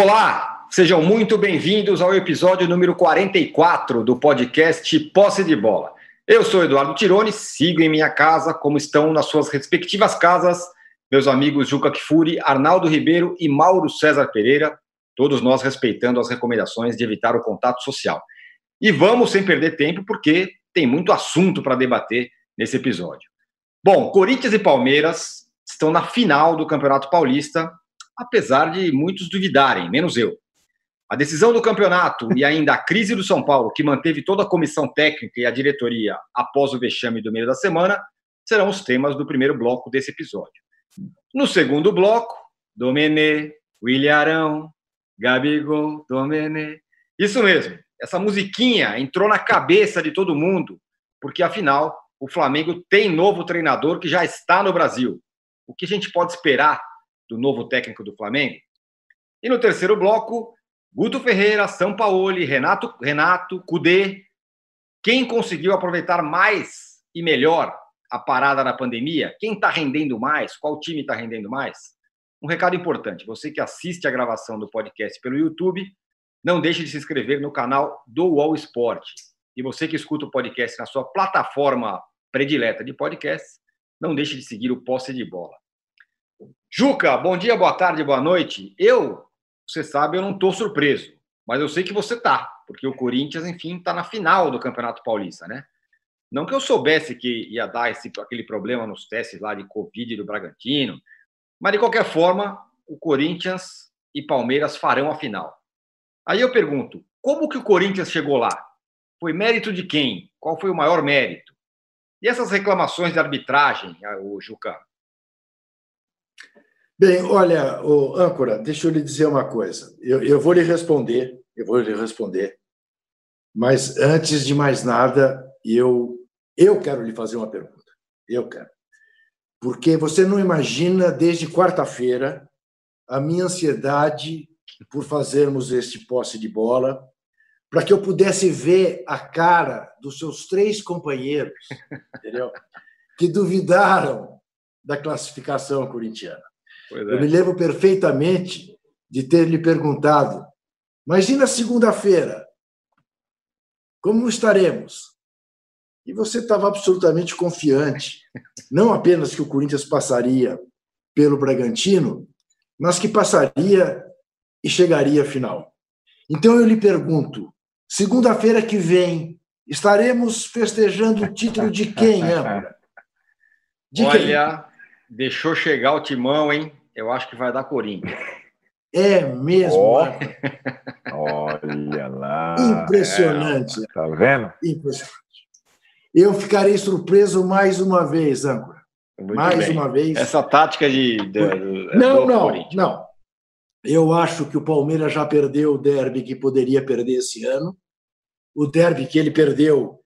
Olá, sejam muito bem-vindos ao episódio número 44 do podcast Posse de Bola. Eu sou Eduardo Tironi, sigo em minha casa, como estão nas suas respectivas casas, meus amigos Juca Kifuri, Arnaldo Ribeiro e Mauro César Pereira, todos nós respeitando as recomendações de evitar o contato social. E vamos sem perder tempo, porque tem muito assunto para debater nesse episódio. Bom, Corinthians e Palmeiras estão na final do Campeonato Paulista apesar de muitos duvidarem, menos eu. A decisão do campeonato e ainda a crise do São Paulo, que manteve toda a comissão técnica e a diretoria após o vexame do meio da semana, serão os temas do primeiro bloco desse episódio. No segundo bloco, Domenê, William Arão, Gabigol, Domenê. Isso mesmo, essa musiquinha entrou na cabeça de todo mundo, porque afinal o Flamengo tem novo treinador que já está no Brasil. O que a gente pode esperar do novo técnico do Flamengo. E no terceiro bloco, Guto Ferreira, Sampaoli, Renato, Renato, Cudê. Quem conseguiu aproveitar mais e melhor a parada da pandemia? Quem está rendendo mais? Qual time está rendendo mais? Um recado importante: você que assiste a gravação do podcast pelo YouTube, não deixe de se inscrever no canal do UOL Esporte. E você que escuta o podcast na sua plataforma predileta de podcast, não deixe de seguir o Posse de Bola. Juca, bom dia, boa tarde, boa noite. Eu, você sabe, eu não estou surpreso, mas eu sei que você tá, porque o Corinthians, enfim, está na final do Campeonato Paulista, né? Não que eu soubesse que ia dar esse, aquele problema nos testes lá de Covid do Bragantino, mas de qualquer forma, o Corinthians e Palmeiras farão a final. Aí eu pergunto, como que o Corinthians chegou lá? Foi mérito de quem? Qual foi o maior mérito? E essas reclamações de arbitragem, o Juca, Bem, olha, âncora, deixa eu lhe dizer uma coisa. Eu, eu vou lhe responder, eu vou lhe responder. Mas antes de mais nada, eu eu quero lhe fazer uma pergunta. Eu quero. Porque você não imagina desde quarta-feira a minha ansiedade por fazermos este posse de bola, para que eu pudesse ver a cara dos seus três companheiros, entendeu? Que duvidaram da classificação corintiana. É. Eu me lembro perfeitamente de ter lhe perguntado: mas e na segunda-feira? Como estaremos? E você estava absolutamente confiante, não apenas que o Corinthians passaria pelo Bragantino, mas que passaria e chegaria à final. Então eu lhe pergunto: segunda-feira que vem, estaremos festejando o título de quem, Âmbora? De Olha, quem? deixou chegar o timão, hein? Eu acho que vai dar Corinthians. É mesmo. Oh. Olha lá. Impressionante. É, tá vendo? Impressionante. Eu ficarei surpreso mais uma vez, âncora. Muito mais bem. uma vez. Essa tática de. de não, não, não. Eu acho que o Palmeiras já perdeu o derby que poderia perder esse ano. O derby que ele perdeu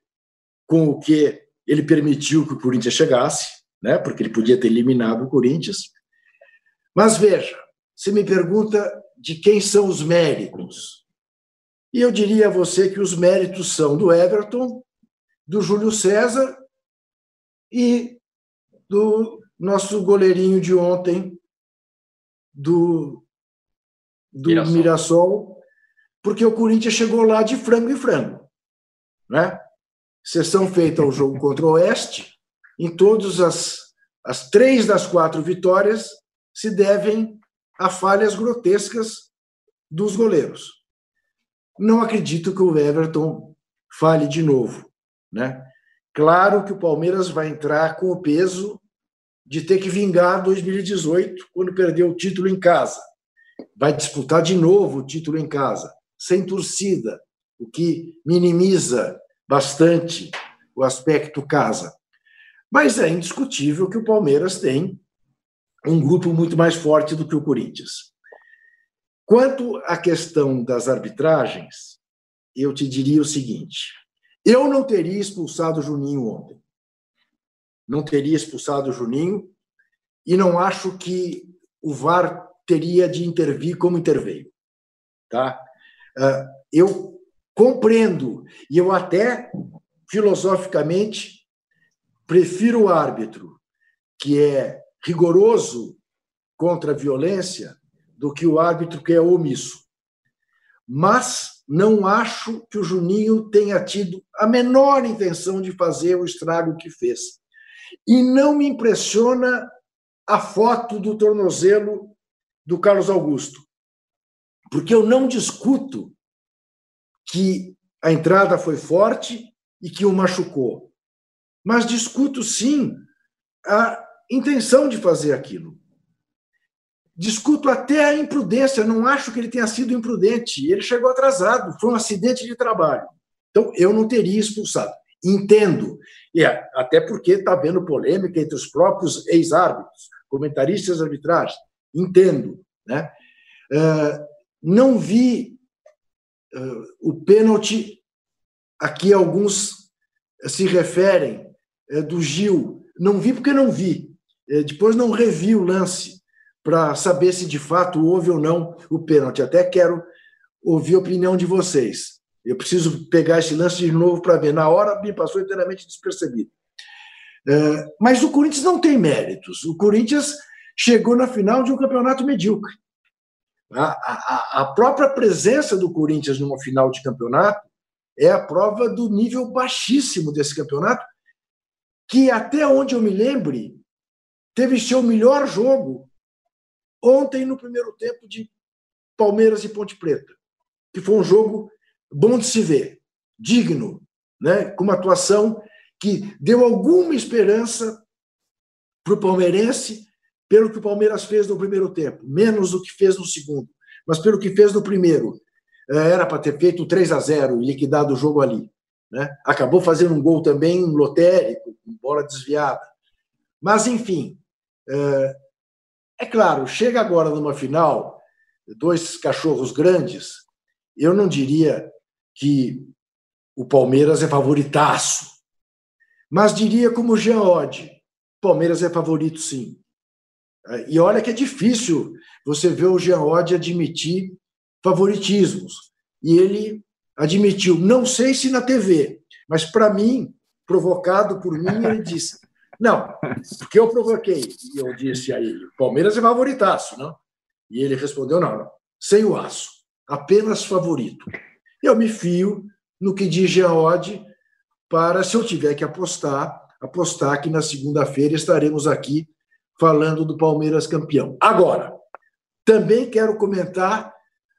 com o que ele permitiu que o Corinthians chegasse, né? porque ele podia ter eliminado o Corinthians. Mas veja, se me pergunta de quem são os méritos. E eu diria a você que os méritos são do Everton, do Júlio César e do nosso goleirinho de ontem, do, do Mirassol. Mirassol, porque o Corinthians chegou lá de frango e frango. Né? Sessão feita ao jogo contra o Oeste, em todas as, as três das quatro vitórias, se devem a falhas grotescas dos goleiros. Não acredito que o Everton fale de novo, né? Claro que o Palmeiras vai entrar com o peso de ter que vingar 2018, quando perdeu o título em casa. Vai disputar de novo o título em casa, sem torcida, o que minimiza bastante o aspecto casa. Mas é indiscutível que o Palmeiras tem um grupo muito mais forte do que o Corinthians. Quanto à questão das arbitragens, eu te diria o seguinte: eu não teria expulsado o Juninho ontem. Não teria expulsado o Juninho e não acho que o VAR teria de intervir como interveio. Tá? Ah, eu compreendo e eu até filosoficamente prefiro o árbitro que é rigoroso contra a violência do que o árbitro que é omisso. mas não acho que o Juninho tenha tido a menor intenção de fazer o estrago que fez. E não me impressiona a foto do tornozelo do Carlos Augusto, porque eu não discuto que a entrada foi forte e que o machucou, mas discuto sim a intenção de fazer aquilo. Discuto até a imprudência, não acho que ele tenha sido imprudente. Ele chegou atrasado, foi um acidente de trabalho. Então, eu não teria expulsado. Entendo. E é, até porque está havendo polêmica entre os próprios ex-árbitros, comentaristas de arbitragem. Entendo. Né? Uh, não vi uh, o pênalti a que alguns se referem, uh, do Gil. Não vi porque não vi. Depois não revi o lance para saber se de fato houve ou não o pênalti. Até quero ouvir a opinião de vocês. Eu preciso pegar esse lance de novo para ver. Na hora me passou inteiramente despercebido. É, mas o Corinthians não tem méritos. O Corinthians chegou na final de um campeonato medíocre. A, a, a própria presença do Corinthians numa final de campeonato é a prova do nível baixíssimo desse campeonato, que até onde eu me lembre, teve seu melhor jogo ontem no primeiro tempo de Palmeiras e Ponte Preta, que foi um jogo bom de se ver, digno, né? com uma atuação que deu alguma esperança para o palmeirense pelo que o Palmeiras fez no primeiro tempo, menos do que fez no segundo, mas pelo que fez no primeiro. É, era para ter feito 3 a 0 e liquidado o jogo ali. Né? Acabou fazendo um gol também lotérico, com bola desviada. Mas, enfim, é, é claro, chega agora numa final, dois cachorros grandes, eu não diria que o Palmeiras é favoritaço, mas diria como Jean Oddi, Palmeiras é favorito sim. E olha que é difícil você ver o Jean Oddi admitir favoritismos. E ele admitiu, não sei se na TV, mas para mim, provocado por mim, ele disse: não, porque eu provoquei. E eu disse a ele: Palmeiras é favoritaço, não? E ele respondeu: não, não, sem o aço, apenas favorito. Eu me fio no que diz Geode para, se eu tiver que apostar, apostar que na segunda-feira estaremos aqui falando do Palmeiras campeão. Agora, também quero comentar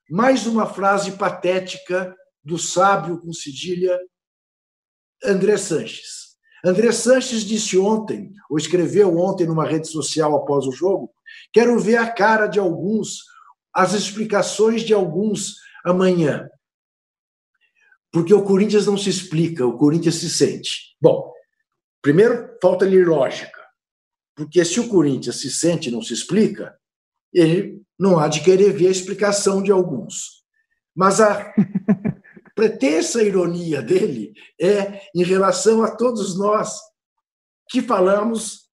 mais uma frase patética do sábio com cedilha André Sanches. André Sanches disse ontem, ou escreveu ontem numa rede social após o jogo, quero ver a cara de alguns, as explicações de alguns amanhã. Porque o Corinthians não se explica, o Corinthians se sente. Bom, primeiro, falta-lhe lógica. Porque se o Corinthians se sente e não se explica, ele não há de querer ver a explicação de alguns. Mas a pretensa ironia dele é em relação a todos nós que falamos,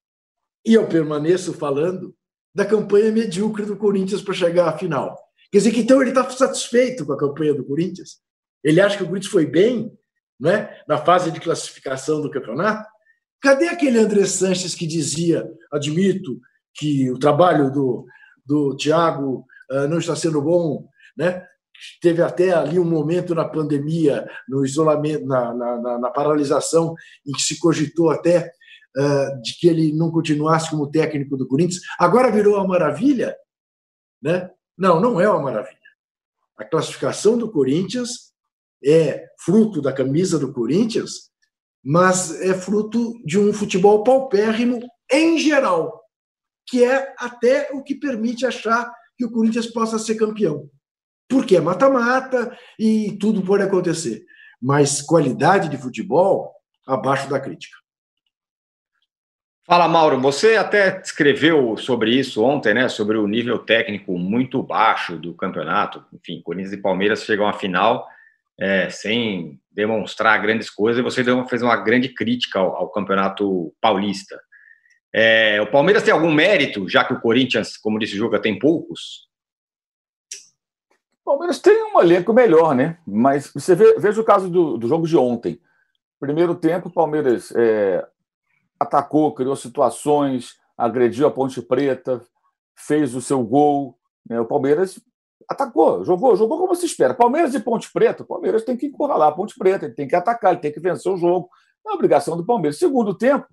e eu permaneço falando, da campanha medíocre do Corinthians para chegar à final. Quer dizer que então ele está satisfeito com a campanha do Corinthians? Ele acha que o Corinthians foi bem né, na fase de classificação do campeonato? Cadê aquele André Sanches que dizia, admito, que o trabalho do, do Thiago uh, não está sendo bom, né? Teve até ali um momento na pandemia, no isolamento, na, na, na paralisação, em que se cogitou até uh, de que ele não continuasse como técnico do Corinthians. Agora virou uma maravilha? Né? Não, não é uma maravilha. A classificação do Corinthians é fruto da camisa do Corinthians, mas é fruto de um futebol paupérrimo em geral, que é até o que permite achar que o Corinthians possa ser campeão porque é mata-mata e tudo pode acontecer. Mas qualidade de futebol abaixo da crítica. Fala, Mauro. Você até escreveu sobre isso ontem, né? Sobre o nível técnico muito baixo do campeonato. Enfim, Corinthians e Palmeiras chegam à final é, sem demonstrar grandes coisas. E você fez uma grande crítica ao, ao campeonato paulista. É, o Palmeiras tem algum mérito, já que o Corinthians, como disse o jogo, tem poucos? O Palmeiras tem um elenco melhor, né? Mas você vê, veja o caso do, do jogo de ontem. Primeiro tempo, o Palmeiras é, atacou, criou situações, agrediu a Ponte Preta, fez o seu gol. Né? O Palmeiras atacou, jogou, jogou como se espera. Palmeiras e Ponte Preta, o Palmeiras tem que encurralar a Ponte Preta, ele tem que atacar, ele tem que vencer o jogo. É a obrigação do Palmeiras. Segundo tempo,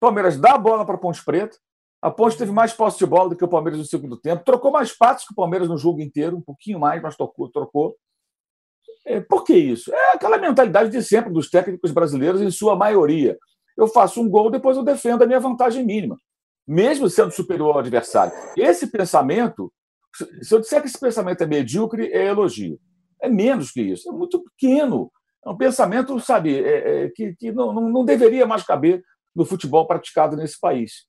Palmeiras dá a bola para a Ponte Preta. A Ponte teve mais posse de bola do que o Palmeiras no segundo tempo. Trocou mais passos que o Palmeiras no jogo inteiro, um pouquinho mais, mas trocou. trocou. É, por que isso? É aquela mentalidade de sempre dos técnicos brasileiros, em sua maioria. Eu faço um gol, depois eu defendo a minha vantagem mínima, mesmo sendo superior ao adversário. Esse pensamento, se eu disser que esse pensamento é medíocre, é elogio. É menos que isso, é muito pequeno. É um pensamento, sabe, é, é, que, que não, não, não deveria mais caber no futebol praticado nesse país.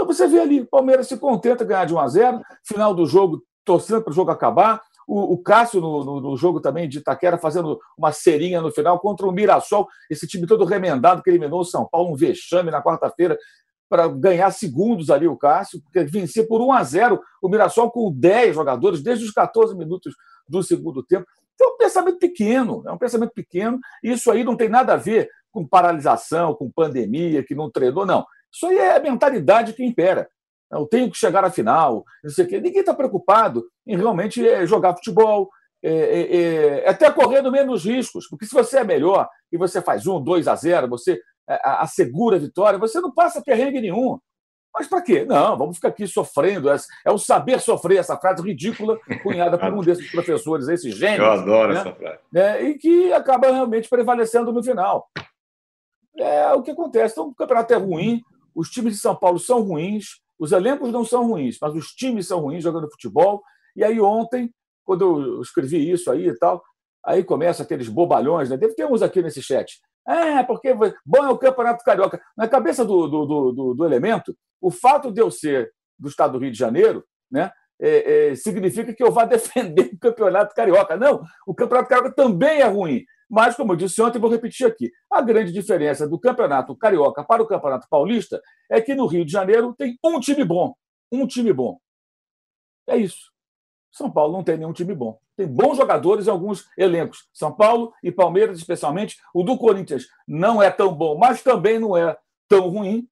Então você vê ali, o Palmeiras se contenta ganhar de 1 a 0 final do jogo, torcendo para o jogo acabar. O, o Cássio, no, no, no, jogo também de Itaquera, fazendo uma serinha no final contra o Mirassol, esse time todo remendado que eliminou o São Paulo, um vexame na quarta-feira, para ganhar segundos ali o Cássio, porque vencia por 1 a 0 o Mirassol com 10 jogadores desde os 14 minutos do segundo tempo. Então, é um pensamento pequeno, é um pensamento pequeno, e isso aí não tem nada a ver com paralisação, com pandemia, que não treinou, não. Isso aí é a mentalidade que impera. Eu tenho que chegar à final, não sei o quê. Ninguém está preocupado em realmente é, jogar futebol, é, é, é, até correndo menos riscos, porque se você é melhor e você faz um, dois a zero, você assegura a vitória, você não passa perrengue nenhum. Mas para quê? Não, vamos ficar aqui sofrendo. É o saber sofrer, essa frase ridícula, cunhada por um desses professores, esse gênio. Eu adoro né? essa frase. É, e que acaba realmente prevalecendo no final. É o que acontece. Então, o campeonato é ruim, os times de São Paulo são ruins, os elencos não são ruins, mas os times são ruins jogando futebol. E aí, ontem, quando eu escrevi isso aí e tal, aí começa aqueles bobalhões, né? Deve ter uns aqui nesse chat. É, porque bom é o Campeonato Carioca. Na cabeça do, do, do, do elemento, o fato de eu ser do estado do Rio de Janeiro, né, é, é, significa que eu vá defender o Campeonato Carioca. Não, o Campeonato Carioca também é ruim. Mas, como eu disse ontem, vou repetir aqui: a grande diferença do Campeonato Carioca para o Campeonato Paulista é que no Rio de Janeiro tem um time bom. Um time bom. É isso. São Paulo não tem nenhum time bom. Tem bons jogadores em alguns elencos. São Paulo e Palmeiras, especialmente. O do Corinthians não é tão bom, mas também não é tão ruim.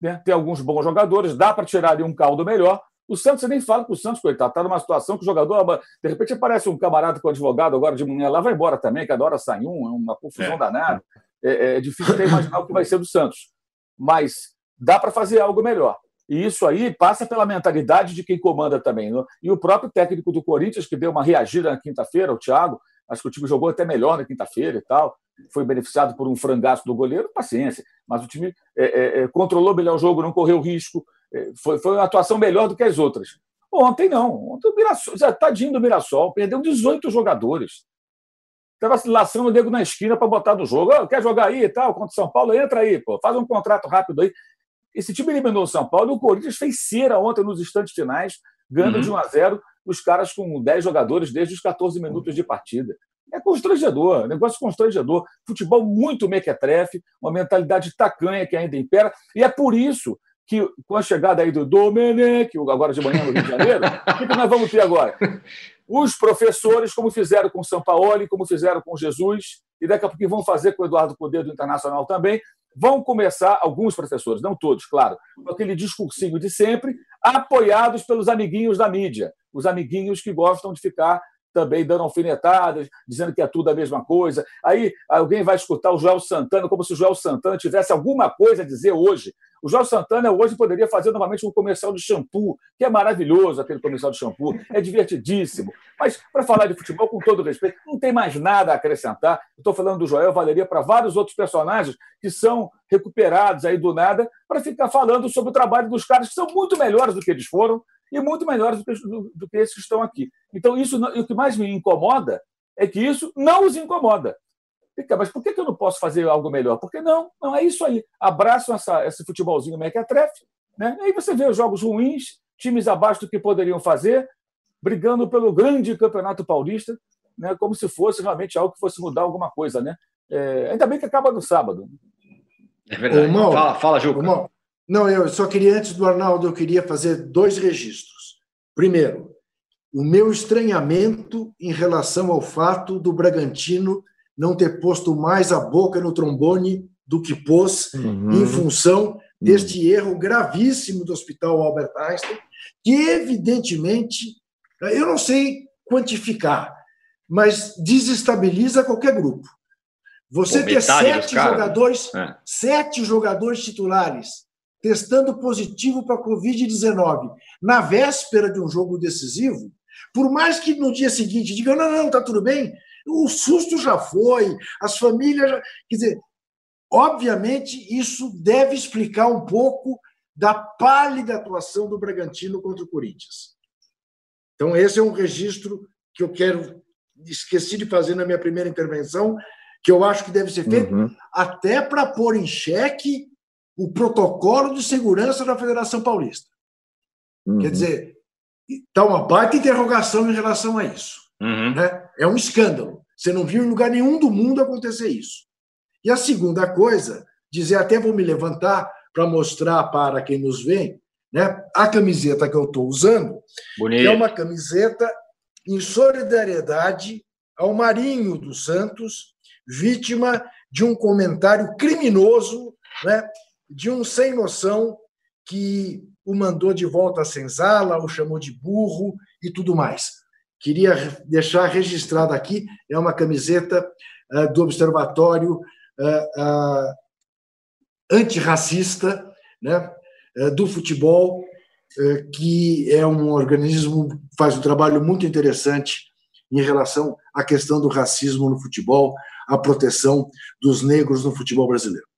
Né? Tem alguns bons jogadores, dá para tirar ali um caldo melhor. O Santos, você nem fala que o Santos, coitado, está numa situação que o jogador, de repente, aparece um camarada com advogado agora de manhã lá, vai embora também, cada hora sai um, é uma confusão é. danada. É, é, difícil até imaginar o que vai ser do Santos. Mas dá para fazer algo melhor. E isso aí passa pela mentalidade de quem comanda também. Né? E o próprio técnico do Corinthians, que deu uma reagida na quinta-feira, o Thiago, acho que o time jogou até melhor na quinta-feira e tal, foi beneficiado por um frangaço do goleiro, paciência. Mas o time é, é, é controlou melhor o jogo, não correu risco, é, foi, foi uma atuação melhor do que as outras. Ontem não. Ontem o Mirassol, tadinho do Mirassol, perdeu 18 jogadores. Estava laçando o nego na esquina para botar no jogo. Oh, quer jogar aí e tal, contra o São Paulo? Entra aí, pô. Faz um contrato rápido aí. Esse time eliminou o São Paulo e o Corinthians fez cera ontem nos instantes finais, ganhando uhum. de 1 a 0 os caras com 10 jogadores desde os 14 minutos de partida. É constrangedor, negócio constrangedor. Futebol muito mequetrefe, uma mentalidade tacanha que ainda impera. E é por isso que com a chegada aí do Domenech, agora de manhã no Rio de Janeiro, o que, nós vamos ter agora? Os professores, como fizeram com o São Paulo, como fizeram com Jesus, e daqui a pouco vão fazer com o Eduardo Poder do Internacional também, vão começar, alguns professores, não todos, claro, com aquele discursinho de sempre, apoiados pelos amiguinhos da mídia, os amiguinhos que gostam de ficar também dando alfinetadas, dizendo que é tudo a mesma coisa. Aí alguém vai escutar o Joel Santana como se o Joel Santana tivesse alguma coisa a dizer hoje. O Joel Santana hoje poderia fazer novamente um comercial de shampoo, que é maravilhoso aquele comercial de shampoo, é divertidíssimo. Mas, para falar de futebol, com todo respeito, não tem mais nada a acrescentar. Estou falando do Joel, valeria para vários outros personagens que são recuperados aí do nada para ficar falando sobre o trabalho dos caras que são muito melhores do que eles foram e muito melhores do que, do, do que esses que estão aqui. Então, isso, o que mais me incomoda é que isso não os incomoda. Mas por que eu não posso fazer algo melhor? Porque não, não é isso aí. Abraçam essa, esse futebolzinho mequetrefe, né? aí você vê os jogos ruins, times abaixo do que poderiam fazer, brigando pelo grande campeonato paulista, né? como se fosse realmente algo que fosse mudar alguma coisa. Né? É, ainda bem que acaba no sábado. É verdade. Ô, fala, fala, Juca. Não, eu só queria, antes do Arnaldo, eu queria fazer dois registros. Primeiro, o meu estranhamento em relação ao fato do Bragantino não ter posto mais a boca no trombone do que pôs, uhum. em função deste uhum. erro gravíssimo do Hospital Albert Einstein, que evidentemente, eu não sei quantificar, mas desestabiliza qualquer grupo. Você Pô, ter sete jogadores, é. sete jogadores titulares testando positivo para Covid-19 na véspera de um jogo decisivo, por mais que no dia seguinte digam, não, não, está tudo bem, o susto já foi, as famílias já. Quer dizer, obviamente, isso deve explicar um pouco da pálida atuação do Bragantino contra o Corinthians. Então, esse é um registro que eu quero. Esqueci de fazer na minha primeira intervenção, que eu acho que deve ser feito uhum. até para pôr em xeque o protocolo de segurança da Federação Paulista. Uhum. Quer dizer, está uma baita interrogação em relação a isso. Uhum. Né? É um escândalo. Você não viu em lugar nenhum do mundo acontecer isso. E a segunda coisa, dizer, até vou me levantar para mostrar para quem nos vê, né, a camiseta que eu estou usando, Bonito. é uma camiseta em solidariedade ao Marinho dos Santos, vítima de um comentário criminoso né, de um sem noção que o mandou de volta à senzala, o chamou de burro e tudo mais. Queria deixar registrado aqui, é uma camiseta uh, do Observatório uh, uh, Antirracista né, do Futebol, que é um organismo que faz um trabalho muito interessante em relação à questão do racismo no futebol, a proteção dos negros no futebol brasileiro.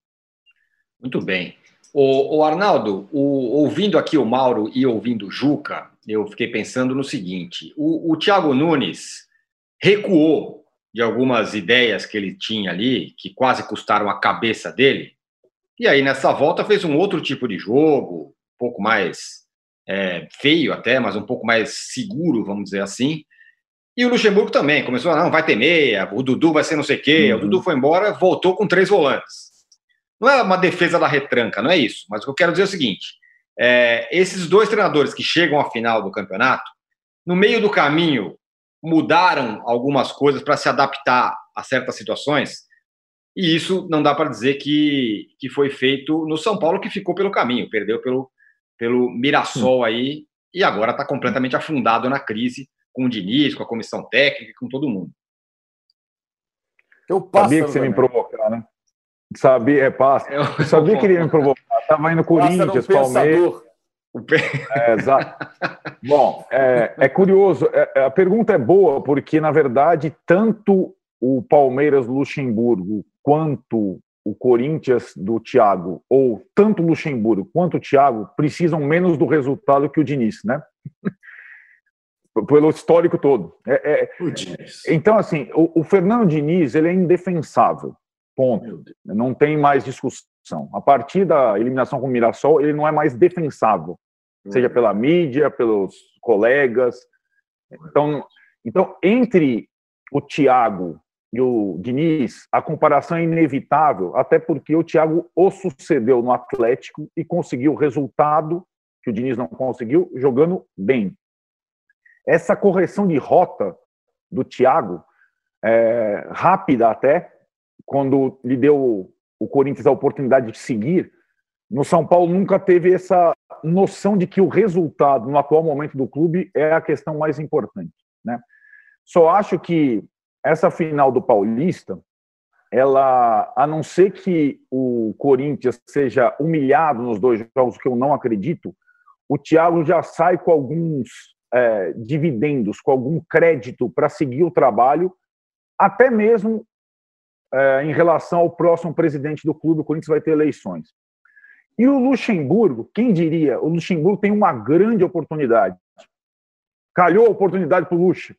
Muito bem. O, o Arnaldo, o, ouvindo aqui o Mauro e ouvindo o Juca, eu fiquei pensando no seguinte: o, o Thiago Nunes recuou de algumas ideias que ele tinha ali, que quase custaram a cabeça dele, e aí nessa volta fez um outro tipo de jogo, um pouco mais é, feio até, mas um pouco mais seguro, vamos dizer assim. E o Luxemburgo também começou a não, vai ter meia, o Dudu vai ser não sei o quê. Uhum. O Dudu foi embora, voltou com três volantes. Não é uma defesa da retranca, não é isso. Mas o que eu quero dizer é o seguinte: é, esses dois treinadores que chegam à final do campeonato, no meio do caminho, mudaram algumas coisas para se adaptar a certas situações. E isso não dá para dizer que, que foi feito no São Paulo, que ficou pelo caminho, perdeu pelo, pelo Mirassol aí, e agora está completamente afundado na crise com o Diniz, com a comissão técnica, com todo mundo. Eu Sabia que você me provocar, né? Sabia, é passa. Eu... Sabia que ele ia me provocar. Estava indo Corinthians, Palmeiras. É, exato. Bom, é, é curioso. É, é, a pergunta é boa, porque, na verdade, tanto o Palmeiras Luxemburgo quanto o Corinthians do Thiago, ou tanto o Luxemburgo quanto o Thiago, precisam menos do resultado que o Diniz, né? Pelo histórico todo. É, é, então, assim, o, o Fernando Diniz ele é indefensável. Ponto. Não tem mais discussão. A partir da eliminação com o Mirassol, ele não é mais defensável, seja uhum. pela mídia, pelos colegas. Então, então entre o Thiago e o Diniz, a comparação é inevitável, até porque o Thiago o sucedeu no Atlético e conseguiu o resultado que o Diniz não conseguiu, jogando bem. Essa correção de rota do Thiago, é, rápida até, quando lhe deu o Corinthians a oportunidade de seguir, no São Paulo nunca teve essa noção de que o resultado no atual momento do clube é a questão mais importante, né? Só acho que essa final do Paulista, ela, a não ser que o Corinthians seja humilhado nos dois jogos, que eu não acredito, o Thiago já sai com alguns é, dividendos, com algum crédito para seguir o trabalho, até mesmo é, em relação ao próximo presidente do clube, o Corinthians vai ter eleições. E o Luxemburgo, quem diria? O Luxemburgo tem uma grande oportunidade. Calhou a oportunidade para o Luxa.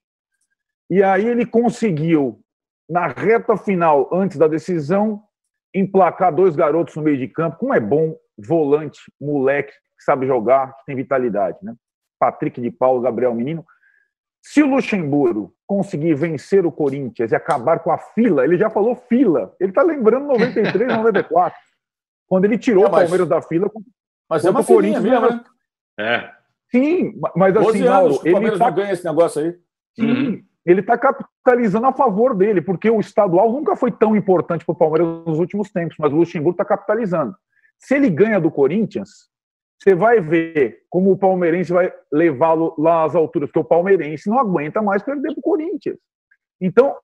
E aí ele conseguiu, na reta final, antes da decisão, emplacar dois garotos no meio de campo. Como é bom, volante, moleque, que sabe jogar, que tem vitalidade. Né? Patrick de Paulo, Gabriel Menino. Se o Luxemburgo conseguir vencer o Corinthians e acabar com a fila, ele já falou fila. Ele está lembrando 93, 94. Quando ele tirou é, mas, o Palmeiras da fila. Mas é uma o Corinthians mesmo, né? É. Sim, mas assim, Mauro, ele tá... ganha esse negócio aí. Sim, uhum. ele está capitalizando a favor dele, porque o estadual nunca foi tão importante para o Palmeiras nos últimos tempos, mas o Luxemburgo está capitalizando. Se ele ganha do Corinthians, você vai ver como o palmeirense vai levá-lo lá às alturas, porque o palmeirense não aguenta mais perder para o Corinthians. Então,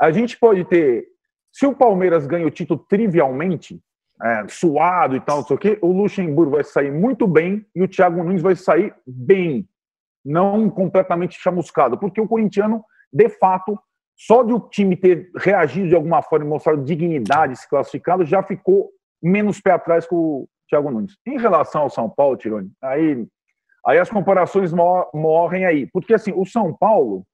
a gente pode ter. Se o Palmeiras ganha o título trivialmente, é, suado e tal, não sei o quê, o Luxemburgo vai sair muito bem e o Thiago Nunes vai sair bem, não completamente chamuscado, porque o corintiano, de fato, só de o time ter reagido de alguma forma e mostrado dignidade, se classificado, já ficou menos pé atrás com Thiago Nunes. Em relação ao São Paulo, Tironi, aí, aí as comparações morrem aí, porque assim, o São Paulo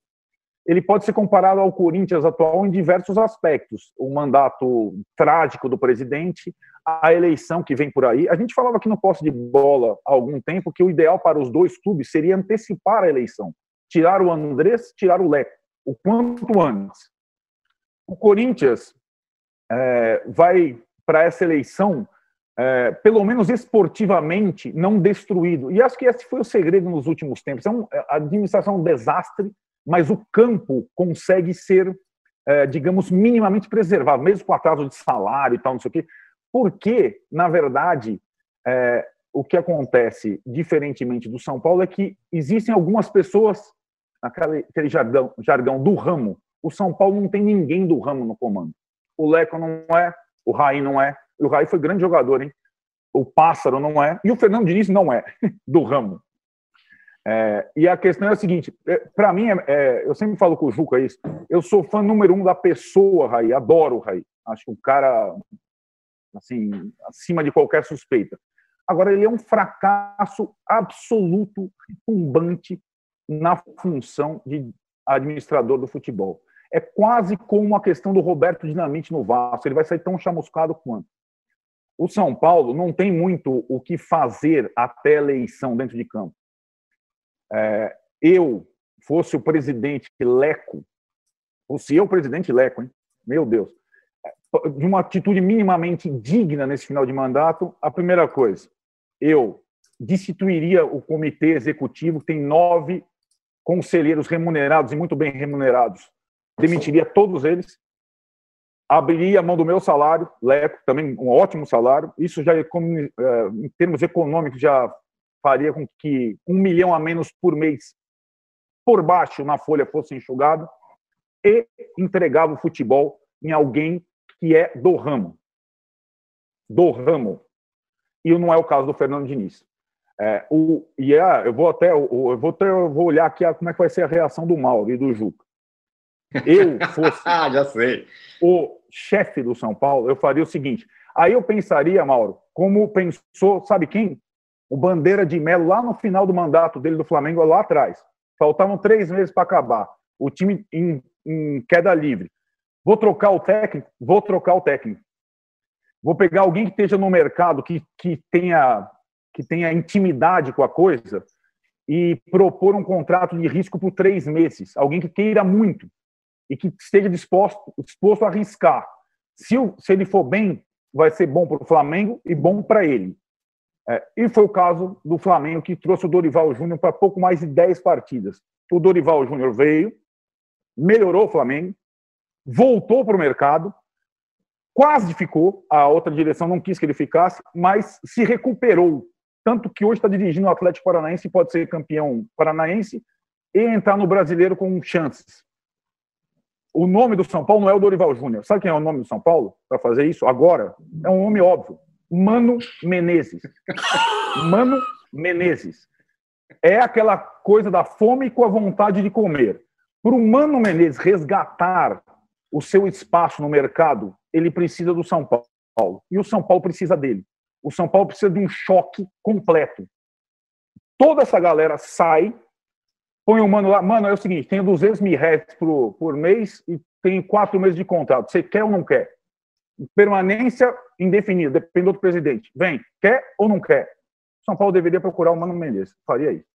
ele pode ser comparado ao Corinthians atual em diversos aspectos. O mandato trágico do presidente, a eleição que vem por aí. A gente falava aqui no posse de bola há algum tempo que o ideal para os dois clubes seria antecipar a eleição. Tirar o Andrés, tirar o Leco, o quanto antes. O Corinthians é, vai para essa eleição, é, pelo menos esportivamente, não destruído. E acho que esse foi o segredo nos últimos tempos. É um, a administração é um desastre mas o campo consegue ser, é, digamos, minimamente preservado, mesmo com atraso de salário e tal, não sei o quê, porque, na verdade, é, o que acontece, diferentemente do São Paulo, é que existem algumas pessoas, aquele, jargão, jargão do ramo. O São Paulo não tem ninguém do ramo no comando. O Leco não é, o Raí não é, o Raí foi grande jogador, hein? O Pássaro não é, e o Fernando Diniz não é do ramo. É, e a questão é a seguinte: é, para mim, é, é, eu sempre falo com o Juca isso, eu sou fã número um da pessoa, Raí, adoro o Raí. Acho que um cara, assim, acima de qualquer suspeita. Agora, ele é um fracasso absoluto, retumbante na função de administrador do futebol. É quase como a questão do Roberto Dinamite no Vasco, ele vai sair tão chamuscado quanto. O São Paulo não tem muito o que fazer até eleição dentro de campo. É, eu fosse o presidente Leco, fosse eu presidente Leco, hein? meu Deus, de uma atitude minimamente digna nesse final de mandato, a primeira coisa, eu destituiria o comitê executivo, que tem nove conselheiros remunerados e muito bem remunerados, demitiria todos eles, abriria a mão do meu salário, Leco, também um ótimo salário, isso já, é, em termos econômicos, já faria com que um milhão a menos por mês por baixo na folha fosse enxugado e entregava o futebol em alguém que é do ramo. Do ramo. E não é o caso do Fernando Diniz. É, o, e é, eu vou até eu vou, eu vou olhar aqui como é que vai ser a reação do Mauro e do Juca. Eu fosse ah, já sei. o chefe do São Paulo, eu faria o seguinte. Aí eu pensaria, Mauro, como pensou, sabe quem? o Bandeira de Melo lá no final do mandato dele do Flamengo, lá atrás. Faltavam três meses para acabar. O time em, em, queda livre. Vou trocar o técnico? Vou trocar o técnico. Vou pegar alguém que esteja no mercado, que, que, tenha, que tenha intimidade com a coisa e propor um contrato de risco por três meses. Alguém que queira muito e que esteja disposto, disposto a arriscar. Se, se ele for bem, vai ser bom para o Flamengo e bom para ele. É, e foi o caso do Flamengo, que trouxe o Dorival Júnior para pouco mais de 10 partidas. O Dorival Júnior veio, melhorou o Flamengo, voltou para o mercado, quase ficou, a outra direção não quis que ele ficasse, mas se recuperou. Tanto que hoje está dirigindo o Atlético Paranaense pode ser campeão paranaense e entrar no brasileiro com chances. O nome do São Paulo não é o Dorival Júnior. Sabe quem é o nome do São Paulo para fazer isso agora? É um nome óbvio. Mano Menezes. Mano Menezes. É aquela coisa da fome com a vontade de comer. Para o Mano Menezes resgatar o seu espaço no mercado, ele precisa do São Paulo. E o São Paulo precisa dele. O São Paulo precisa de um choque completo. Toda essa galera sai, põe o Mano lá. Mano, é o seguinte: tenho 200 mil reais por, por mês e tenho quatro meses de contrato. Você quer ou não quer? permanência indefinida, depende do presidente. Vem, quer ou não quer? São Paulo deveria procurar o Mano Menezes. Faria isso.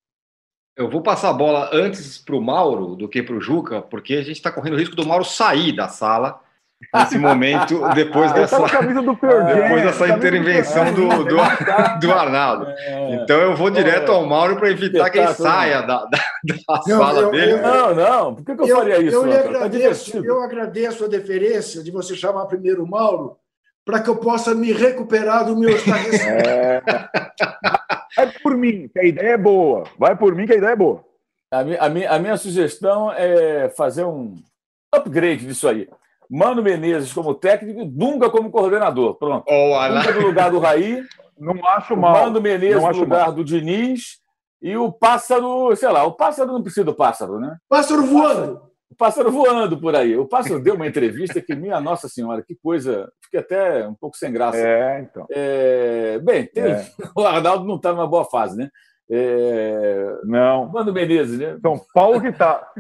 Eu vou passar a bola antes para o Mauro do que para o Juca, porque a gente está correndo o risco do Mauro sair da sala nesse momento, depois ah, dessa, depois dessa intervenção do, do, do, Arnaldo. É. Então eu vou direto ao Mauro para evitar que ele saia da, da, da sala eu, dele. não, não, por que, que eu, eu, faria isso? Eu, agradeço, eu agradeço a deferência de você chamar primeiro o Mauro, para que eu possa me recuperar do meu estarrecimento. É... Vai por mim, que a ideia é boa. Vai por mim, que a ideia é boa. A minha, a minha, a minha sugestão é fazer um upgrade disso aí. Mano Menezes como técnico e Dunga como coordenador. Pronto. Oh, Dunga no lugar do Raí. Não acho mal. Mano Menezes no lugar mal. do Diniz. E o pássaro, sei lá, o pássaro não precisa do pássaro, né? Pássaro voando. O pássaro voando por aí. O pássaro deu uma entrevista que, minha Nossa Senhora, que coisa. Fiquei até um pouco sem graça. É, então. É... Bem, tem... é. o Arnaldo não está numa boa fase, né? É... Não. Mano Menezes, né? São Paulo que está.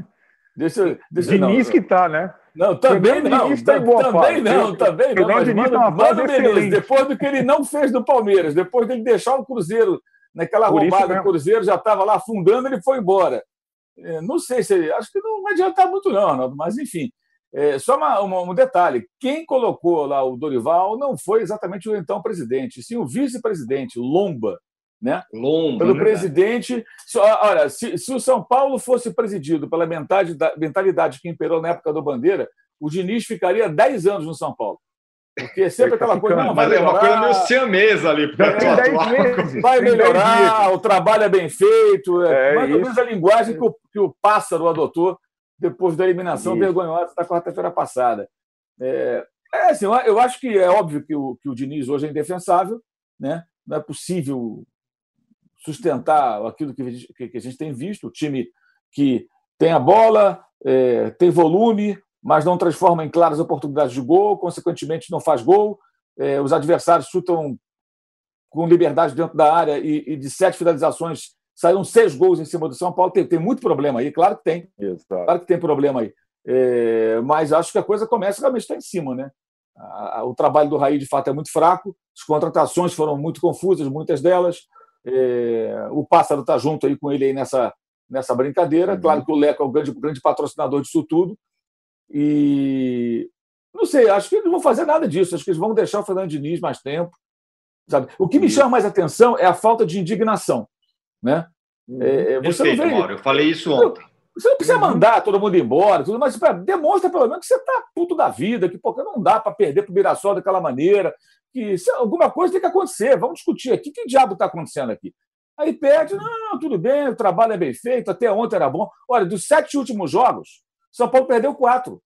Deixa, deixa, Diniz não. que está, né? Não, também não. Diniz tá também fase. não, também não. Mas mano Menezes, depois do que ele não fez do Palmeiras, depois dele deixar o Cruzeiro naquela Por roubada, o Cruzeiro já estava lá afundando, ele foi embora. É, não sei se. Acho que não vai adiantar muito, não, Arnaldo, mas enfim. É, só uma, uma, um detalhe: quem colocou lá o Dorival não foi exatamente o então presidente, sim o vice-presidente, Lomba. Né? Lomba. Pelo né? presidente. Olha, se, se, o São Paulo fosse presidido pela mentalidade, que imperou na época do Bandeira, o Diniz ficaria 10 anos no São Paulo. Porque é sempre aquela coisa. Não, mas é uma coisa meio siamesa ali. Vai melhorar, o trabalho é bem feito. É, é mais ou menos a linguagem que o, que o pássaro adotou depois da eliminação isso. vergonhosa da quarta-feira passada. É, é assim, eu acho que é óbvio que o, que o Diniz hoje é indefensável, né? não é possível sustentar aquilo que, a gente tem visto, o time que tem a bola, é, tem volume, mas não transforma em claras oportunidades de gol, consequentemente não faz gol. É, os adversários chutam com liberdade dentro da área e, e, de sete finalizações saíram seis gols em cima do São Paulo. Tem, tem muito problema aí, claro que tem. Claro que tem problema aí. É, mas acho que a coisa começa realmente a estar em cima, né? A, a, o trabalho do Raí, de fato, é muito fraco, as contratações foram muito confusas, muitas delas. É, o Pássaro está junto aí com ele aí nessa, nessa brincadeira. Uhum. Claro que o Leco é o grande, grande patrocinador disso tudo. E não sei, acho que eles não vão fazer nada disso. Acho que eles vão deixar o Fernando Diniz mais tempo. Sabe? O que me uhum. chama mais atenção é a falta de indignação. Né? Uhum. É, é, você Perfeito, não vê... Mauro, eu falei isso ontem. Você não precisa uhum. mandar todo mundo embora, tudo, mas demonstra pelo menos que você está puto da vida, que porque não dá para perder para o Mirassol daquela maneira, que se, alguma coisa tem que acontecer. Vamos discutir aqui. Que diabo está acontecendo aqui? Aí perde, não, tudo bem, o trabalho é bem feito, até ontem era bom. Olha, dos sete últimos jogos, são Paulo perdeu quatro.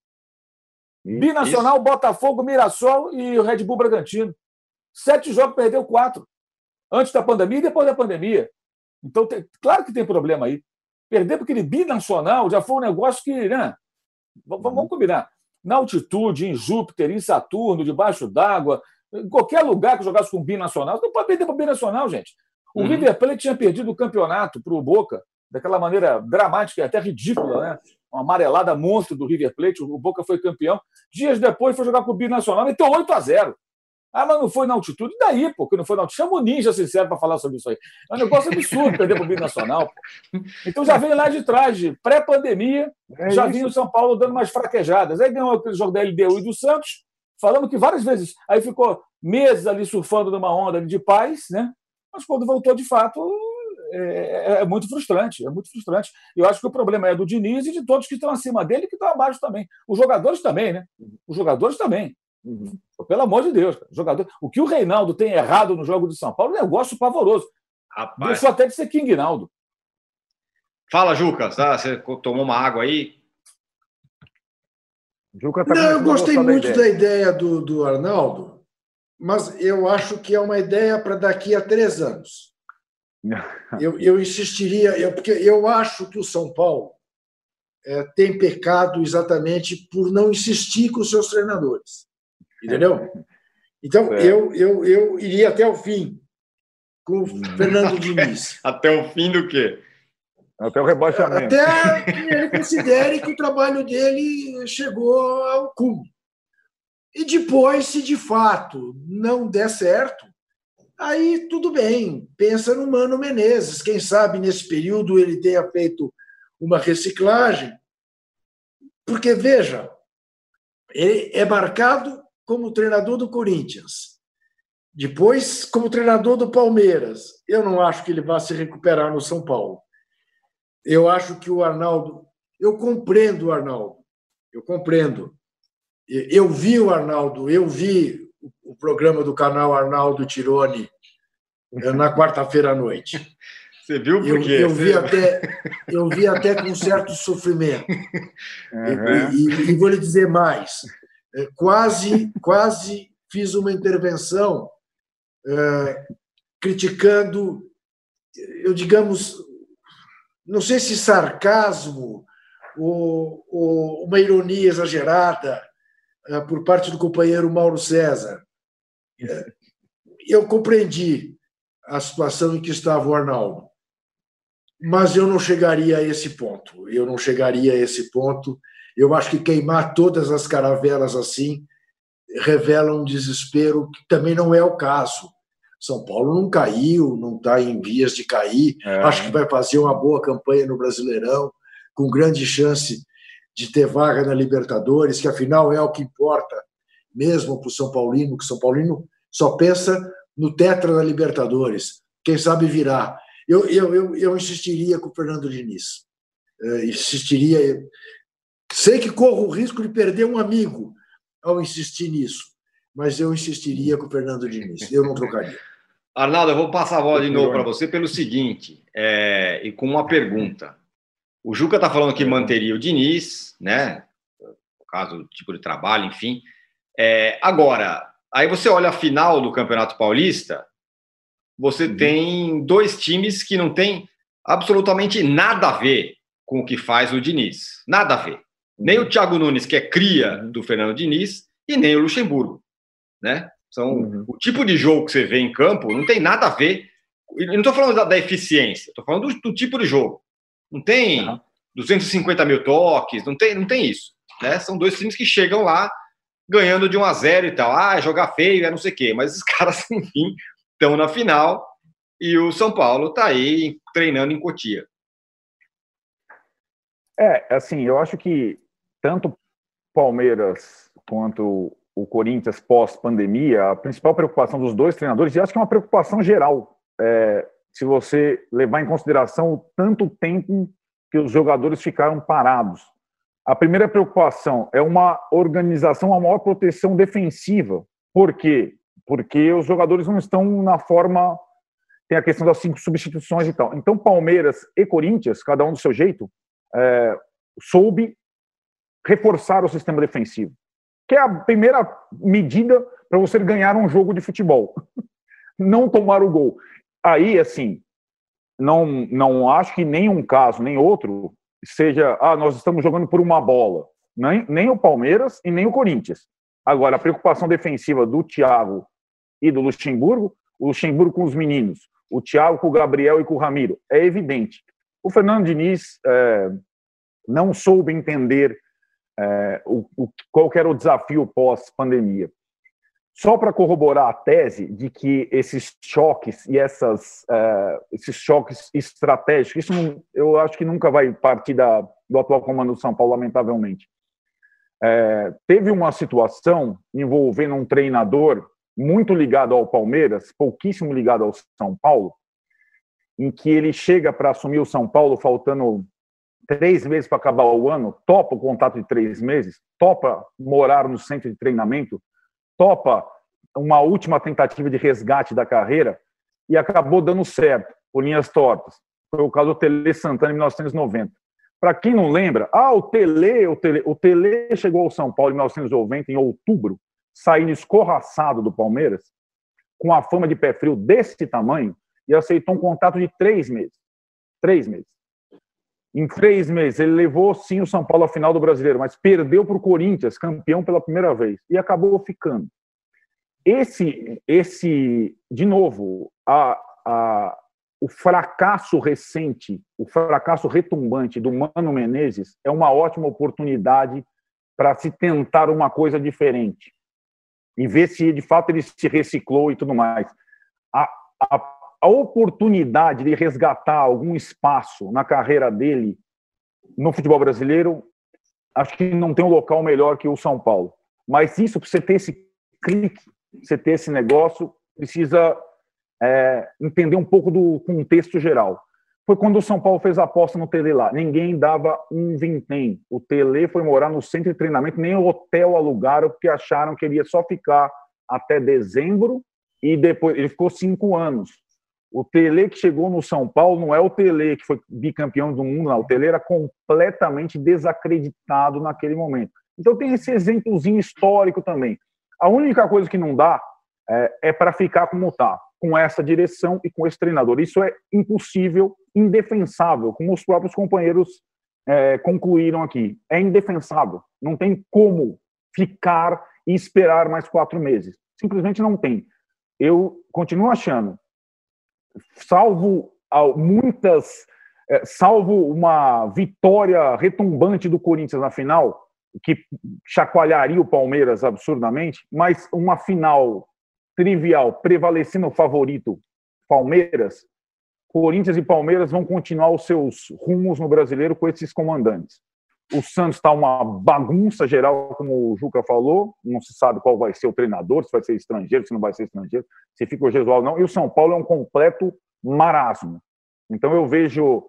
Binacional, Isso. Botafogo, Mirassol e o Red Bull Bragantino. Sete jogos perdeu quatro. Antes da pandemia e depois da pandemia. Então, tem, claro que tem problema aí. Perder para aquele binacional já foi um negócio que. Né? Vamos, uhum. combinar. Na altitude, em Júpiter, em Saturno, debaixo d'água, em qualquer lugar que jogasse com binacional, não pode perder para binacional, gente. O uhum. River Plate tinha perdido o campeonato para o Boca daquela maneira dramática e até ridícula, né? uma amarelada monstro do River Plate, o Boca foi campeão. Dias depois foi jogar com o Binacional, meteu 8 a 0 ah, mas não foi na altitude. E daí, pô, que não foi na altitude? Chama o Ninja sincero para falar sobre isso aí. É um negócio absurdo perder para o Binacional. Pô. Então já vem lá de trás, de pré-pandemia, é já vinha o São Paulo dando umas fraquejadas. Aí ganhou aquele jogo da LDU e do Santos, falando que várias vezes. Aí ficou meses ali surfando numa onda de paz, né? Mas quando voltou de fato, é, é, é, muito frustrante, é muito frustrante. Eu acho que o problema é do Diniz e de todos que estão acima dele e que estão abaixo também. Os jogadores também, né? Os jogadores também. Uhum. Pelo amor de Deus, jogador. O que o Reinaldo tem errado no jogo de São Paulo é um negócio pavoroso. Rapaz. Deixou até de ser King Naldo. Fala, Juca. Tá? Você tomou uma água aí? Juca tá Não, eu gostei muito da ideia, da ideia do, do Arnaldo, mas eu acho que é uma ideia para daqui a três anos. Eu, eu insistiria, eu, porque eu acho que o São Paulo é, tem pecado exatamente por não insistir com os seus treinadores. Entendeu? Então, é. eu, eu, eu iria até o fim com o Fernando Diniz. até o fim do quê? Até o rebaixamento. Até que ele considere que o trabalho dele chegou ao cume. E depois, se de fato não der certo, Aí tudo bem, pensa no Mano Menezes. Quem sabe nesse período ele tenha feito uma reciclagem. Porque, veja, ele é marcado como treinador do Corinthians, depois como treinador do Palmeiras. Eu não acho que ele vá se recuperar no São Paulo. Eu acho que o Arnaldo. Eu compreendo o Arnaldo, eu compreendo. Eu vi o Arnaldo, eu vi o programa do canal Arnaldo Tironi eh, na quarta-feira à noite. Você viu por quê? Eu, eu, vi até, eu vi até com certo sofrimento. Uhum. E, e, e, vou lhe dizer mais. Eh, quase, quase fiz uma intervenção é, criticando, eu digamos, não sei se sarcasmo ou, ou uma ironia exagerada é, por parte do companheiro Mauro César. Eu compreendi a situação em que estava o Arnaldo, mas eu não chegaria a esse ponto. Eu não chegaria a esse ponto. Eu acho que queimar todas as caravelas assim revela um desespero que também não é o caso. São Paulo não caiu, não está em vias de cair. É. Acho que vai fazer uma boa campanha no Brasileirão, com grande chance de ter vaga na Libertadores, que afinal é o que importa mesmo para o São Paulino, que o São Paulino só pensa no tetra da Libertadores. Quem sabe virá. Eu, eu, eu, eu insistiria com o Fernando Diniz. Eu insistiria. Sei que corro o risco de perder um amigo ao insistir nisso, mas eu insistiria com o Fernando Diniz. Eu não trocaria. Arnaldo, eu vou passar a bola de novo para você pelo seguinte, é, e com uma pergunta. O Juca está falando que manteria o Diniz, né? No caso, tipo de trabalho, enfim. É, agora, aí você olha a final do Campeonato Paulista, você uhum. tem dois times que não tem absolutamente nada a ver com o que faz o Diniz. Nada a ver. Nem o Thiago Nunes, que é cria do Fernando Diniz, e nem o Luxemburgo. Né? São, uhum. O tipo de jogo que você vê em campo não tem nada a ver. Eu não estou falando da, da eficiência, estou falando do, do, tipo de jogo. Não tem uhum. 250 mil toques, não tem, não tem isso. Né? São dois times que chegam lá ganhando de 1 a 0 e tal. Ah, jogar feio, é não sei o quê. Mas os caras, enfim, estão na final e o São Paulo está aí treinando em Cotia. É, assim, eu acho que tanto Palmeiras quanto o Corinthians pós-pandemia, a principal preocupação dos dois treinadores, e acho que é uma preocupação geral, é, se você levar em consideração o tanto tempo que os jogadores ficaram parados. A primeira preocupação é uma organização, uma maior proteção defensiva. Por quê? Porque os jogadores não estão na forma. Tem a questão das cinco substituições e tal. Então, Palmeiras e Corinthians, cada um do seu jeito, é, soube reforçar o sistema defensivo, que é a primeira medida para você ganhar um jogo de futebol. Não tomar o gol. Aí, assim, não, não acho que nenhum caso, nem outro, seja, ah, nós estamos jogando por uma bola. Nem, nem o Palmeiras e nem o Corinthians. Agora, a preocupação defensiva do Thiago e do Luxemburgo, o Luxemburgo com os meninos, o Thiago com o Gabriel e com o Ramiro, é evidente. O Fernando Diniz é, não soube entender é, o, o, qual era o desafio pós-pandemia. Só para corroborar a tese de que esses choques e essas, é, esses choques estratégicos, isso não, eu acho que nunca vai partir da, do atual comando do São Paulo, lamentavelmente. É, teve uma situação envolvendo um treinador muito ligado ao Palmeiras, pouquíssimo ligado ao São Paulo, em que ele chega para assumir o São Paulo faltando três meses para acabar o ano, topa o contrato de três meses, topa morar no centro de treinamento, topa uma última tentativa de resgate da carreira e acabou dando certo, por linhas tortas. Foi o caso do Tele Santana em 1990. Para quem não lembra, ah, o Tele, o Tele, o Tele chegou ao São Paulo em 1990, em outubro, saindo escorraçado do Palmeiras, com a fama de pé frio desse tamanho, e aceitou um contrato de três meses. Três meses. Em três meses, ele levou sim o São Paulo à final do brasileiro, mas perdeu para o Corinthians, campeão pela primeira vez, e acabou ficando. Esse, esse de novo, a, a, o fracasso recente, o fracasso retumbante do Mano Menezes é uma ótima oportunidade para se tentar uma coisa diferente e ver se de fato ele se reciclou e tudo mais. A, a a oportunidade de resgatar algum espaço na carreira dele no futebol brasileiro, acho que não tem um local melhor que o São Paulo. Mas isso, para você ter esse clique, você ter esse negócio, precisa é, entender um pouco do contexto geral. Foi quando o São Paulo fez a aposta no Tele lá. Ninguém dava um vintém. O Tele foi morar no centro de treinamento, nem o hotel alugaram, porque acharam que ele ia só ficar até dezembro e depois ele ficou cinco anos. O Tele que chegou no São Paulo não é o Tele que foi bicampeão do mundo, não. O Tele era completamente desacreditado naquele momento. Então tem esse exemplozinho histórico também. A única coisa que não dá é, é para ficar como está, com essa direção e com esse treinador. Isso é impossível, indefensável, como os próprios companheiros é, concluíram aqui. É indefensável. Não tem como ficar e esperar mais quatro meses. Simplesmente não tem. Eu continuo achando, salvo muitas, é, salvo uma vitória retumbante do Corinthians na final, que chacoalharia o Palmeiras absurdamente, mas uma final trivial, prevalecendo o favorito Palmeiras, Corinthians e Palmeiras vão continuar os seus rumos no brasileiro com esses comandantes. O Santos está uma bagunça geral, como o Juca falou, não se sabe qual vai ser o treinador, se vai ser estrangeiro, se não vai ser estrangeiro, se fica o Gesual não. E o São Paulo é um completo marasmo. Então eu vejo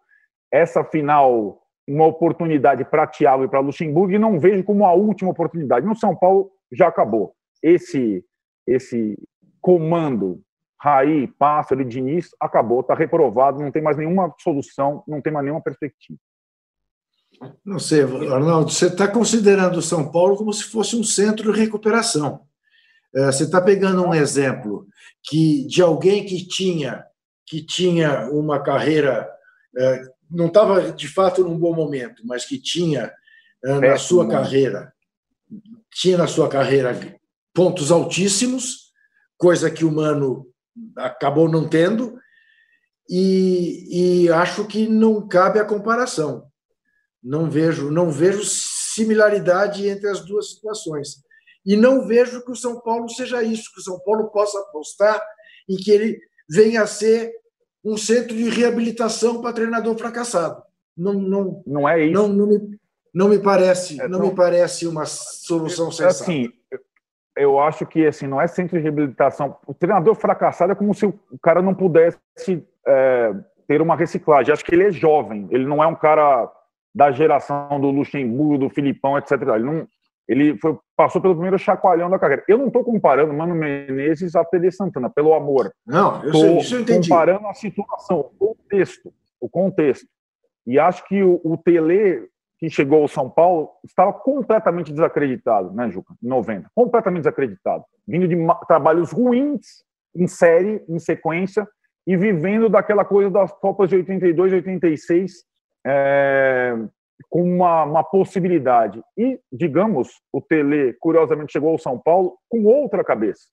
essa final uma oportunidade para Thiago e para Luxemburgo e não vejo como a última oportunidade. No São Paulo já acabou. Esse esse comando Raí, Pássaro e Diniz acabou, está reprovado, não tem mais nenhuma solução, não tem mais nenhuma perspectiva. Não sei, Arnaldo, você está considerando São Paulo como se fosse um centro de recuperação. É, você está pegando um exemplo que de alguém que tinha que tinha uma carreira é, não estava de fato num bom momento, mas que tinha é, na sua carreira tinha na sua carreira pontos altíssimos, coisa que o Mano acabou não tendo, e, e acho que não cabe a comparação. Não vejo, não vejo similaridade entre as duas situações. E não vejo que o São Paulo seja isso, que o São Paulo possa apostar em que ele venha a ser um centro de reabilitação para treinador fracassado. Não, não, não é isso. Não, não, me, não me parece, é, não, não, me parece uma solução sensata. Assim, eu acho que assim não é centro de reabilitação. O treinador fracassado é como se o cara não pudesse é, ter uma reciclagem. Acho que ele é jovem. Ele não é um cara da geração do Luxemburgo, do Filipão, etc. Ele não, ele foi, passou pelo primeiro chacoalhão da carreira. Eu não estou comparando Mano Menezes a Tele Santana, pelo amor. Não, eu sei, isso eu entendi. comparando a situação, o contexto, o contexto. E acho que o, o Tele, que chegou ao São Paulo, estava completamente desacreditado, né, Juca? Em 90. Completamente desacreditado. Vindo de trabalhos ruins, em série, em sequência, e vivendo daquela coisa das Copas de 82 e 86, é, com uma, uma, possibilidade. E, digamos, o Tele, curiosamente, chegou ao São Paulo com outra cabeça.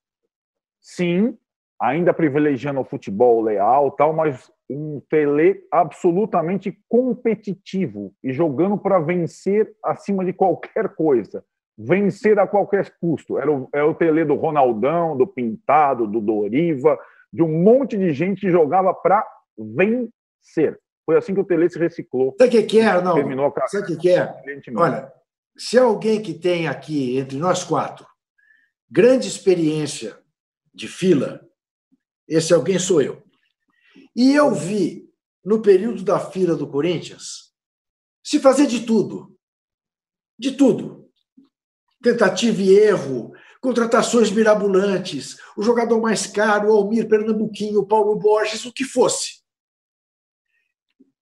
Sim, ainda privilegiando o futebol leal, tal, mas um Tele absolutamente competitivo e jogando para vencer acima de qualquer coisa. Vencer a qualquer custo. Era o, era é o Tele do Ronaldão, do Pintado, do Doriva, de um monte de gente que jogava para vencer. Foi assim que o Tele se reciclou. Sabe o que quer, não? Terminou a Sabe o que quer? Olha, se alguém que tem aqui, entre nós quatro, grande experiência de fila, esse alguém sou eu. E eu vi, no período da fila do Corinthians, se fazer de tudo. De tudo. Tentativa e erro, contratações mirabolantes, o jogador mais caro, o Almir Pernambuquinho, o Paulo Borges, o que fosse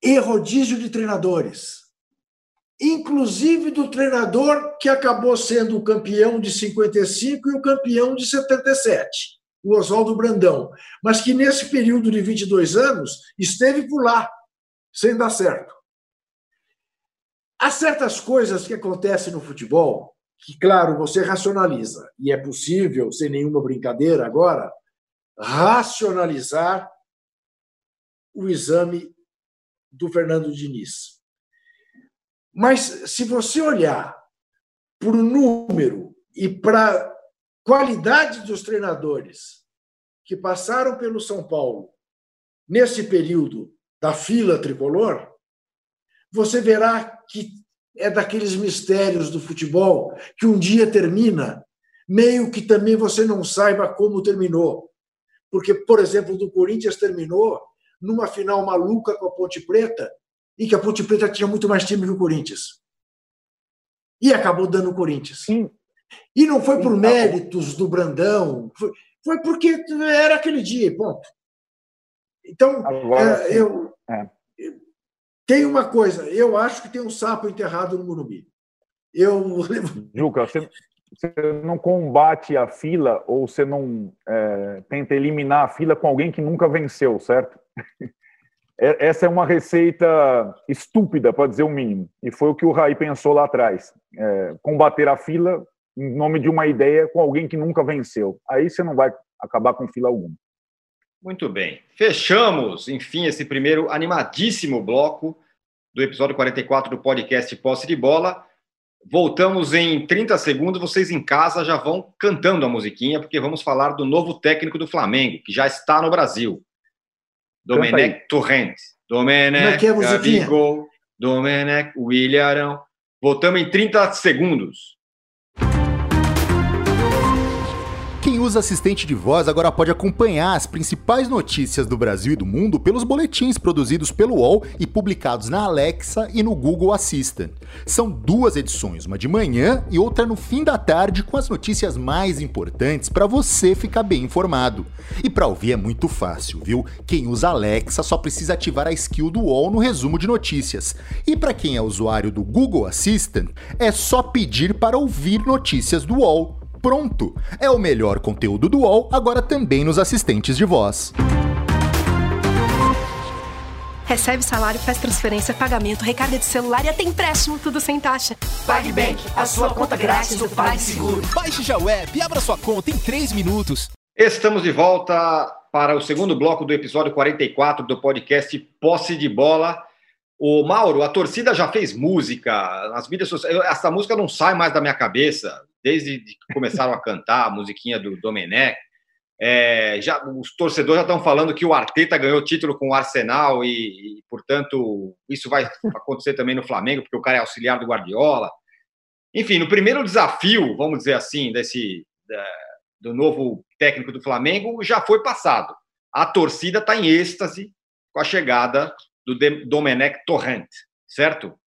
e rodízio de treinadores, inclusive do treinador que acabou sendo o campeão de 55 e o campeão de 77, o Oswaldo Brandão, mas que nesse período de 22 anos esteve por lá, sem dar certo. Há certas coisas que acontecem no futebol que, claro, você racionaliza, e é possível, sem nenhuma brincadeira agora, racionalizar o exame do Fernando Diniz. Mas se você olhar para o número e para a qualidade dos treinadores que passaram pelo São Paulo nesse período da fila tricolor, você verá que é daqueles mistérios do futebol que um dia termina, meio que também você não saiba como terminou. Porque, por exemplo, do Corinthians terminou numa final maluca com a Ponte Preta, e que a Ponte Preta tinha muito mais time que o Corinthians. E acabou dando o Corinthians. Sim. E não foi por méritos do Brandão, foi, foi porque era aquele dia, ponto. Então, Agora, é, eu. É. Tem uma coisa, eu acho que tem um sapo enterrado no Morumbi. Eu. Juca, você, você não combate a fila ou você não é, tenta eliminar a fila com alguém que nunca venceu, certo? É, essa é uma receita estúpida, para dizer o mínimo. E foi o que o Raí pensou lá atrás. É, combater a fila em nome de uma ideia com alguém que nunca venceu. Aí você não vai acabar com fila alguma. Muito bem. Fechamos, enfim, esse primeiro animadíssimo bloco do episódio 44 do podcast Posse de Bola. Voltamos em 30 segundos. Vocês em casa já vão cantando a musiquinha, porque vamos falar do novo técnico do Flamengo, que já está no Brasil. Domenech Torrent. Domenech, é, é Gabigol, Domenech, William Voltamos em 30 segundos. Quem usa assistente de voz agora pode acompanhar as principais notícias do Brasil e do mundo pelos boletins produzidos pelo UOL e publicados na Alexa e no Google Assistant. São duas edições, uma de manhã e outra no fim da tarde, com as notícias mais importantes para você ficar bem informado. E para ouvir é muito fácil, viu? Quem usa Alexa só precisa ativar a skill do UOL no resumo de notícias. E para quem é usuário do Google Assistant, é só pedir para ouvir notícias do UOL pronto. É o melhor conteúdo do UOL, agora também nos assistentes de voz. Recebe salário, faz transferência, pagamento, recarga de celular e até empréstimo, tudo sem taxa. PagBank, a sua conta grátis do PagSeguro. Baixe já o app e abra sua conta em 3 minutos. Estamos de volta para o segundo bloco do episódio 44 do podcast Posse de Bola. O Mauro, a torcida já fez música nas mídias sociais. Essa música não sai mais da minha cabeça desde que começaram a cantar a musiquinha do Domenech. É, já, os torcedores já estão falando que o Arteta ganhou título com o Arsenal e, e, portanto, isso vai acontecer também no Flamengo, porque o cara é auxiliar do Guardiola. Enfim, no primeiro desafio, vamos dizer assim, desse da, do novo técnico do Flamengo, já foi passado. A torcida está em êxtase com a chegada do Domenech Torrent, certo?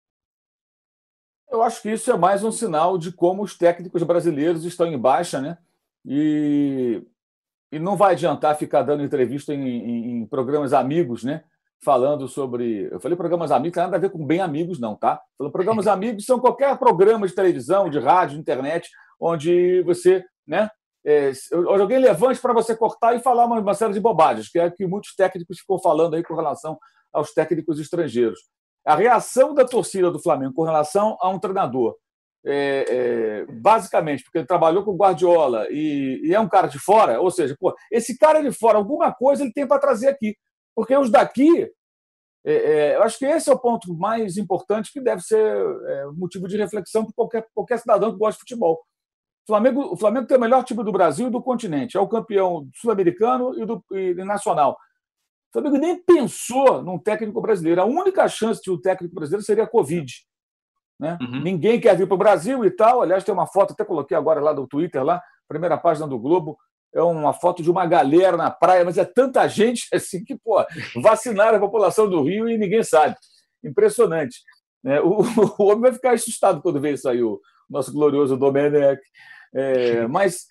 Eu acho que isso é mais um sinal de como os técnicos brasileiros estão em baixa, né? E, e não vai adiantar ficar dando entrevista em, em, em programas amigos, né? Falando sobre. Eu falei programas amigos, nada a ver com bem amigos, não, tá? Programas amigos são qualquer programa de televisão, de rádio, de internet, onde você, né? É, alguém levante para você cortar e falar uma, uma série de bobagens, que é que muitos técnicos ficam falando aí com relação aos técnicos estrangeiros a reação da torcida do Flamengo com relação a um treinador, é, é, basicamente, porque ele trabalhou com o Guardiola e, e, é um cara de fora, ou seja, pô, esse cara de fora, alguma coisa ele tem para trazer aqui. Porque os daqui, é, é, eu acho que esse é o ponto mais importante que deve ser é, motivo de reflexão para qualquer, qualquer cidadão que gosta de futebol. O Flamengo, o Flamengo tem o melhor time do Brasil e do continente, é o campeão sul-americano e, e nacional. O Flamengo nem pensou num técnico brasileiro. A única chance de um técnico brasileiro seria a Covid. Né? Uhum. Ninguém quer vir para o Brasil e tal. Aliás, tem uma foto, até coloquei agora lá do Twitter, lá, primeira página do Globo. É uma foto de uma galera na praia, mas é tanta gente assim que, pô, vacinaram a população do Rio e ninguém sabe. Impressionante. É, o, o, homem vai ficar assustado quando vê isso aí, o nosso glorioso Domenech. É, mas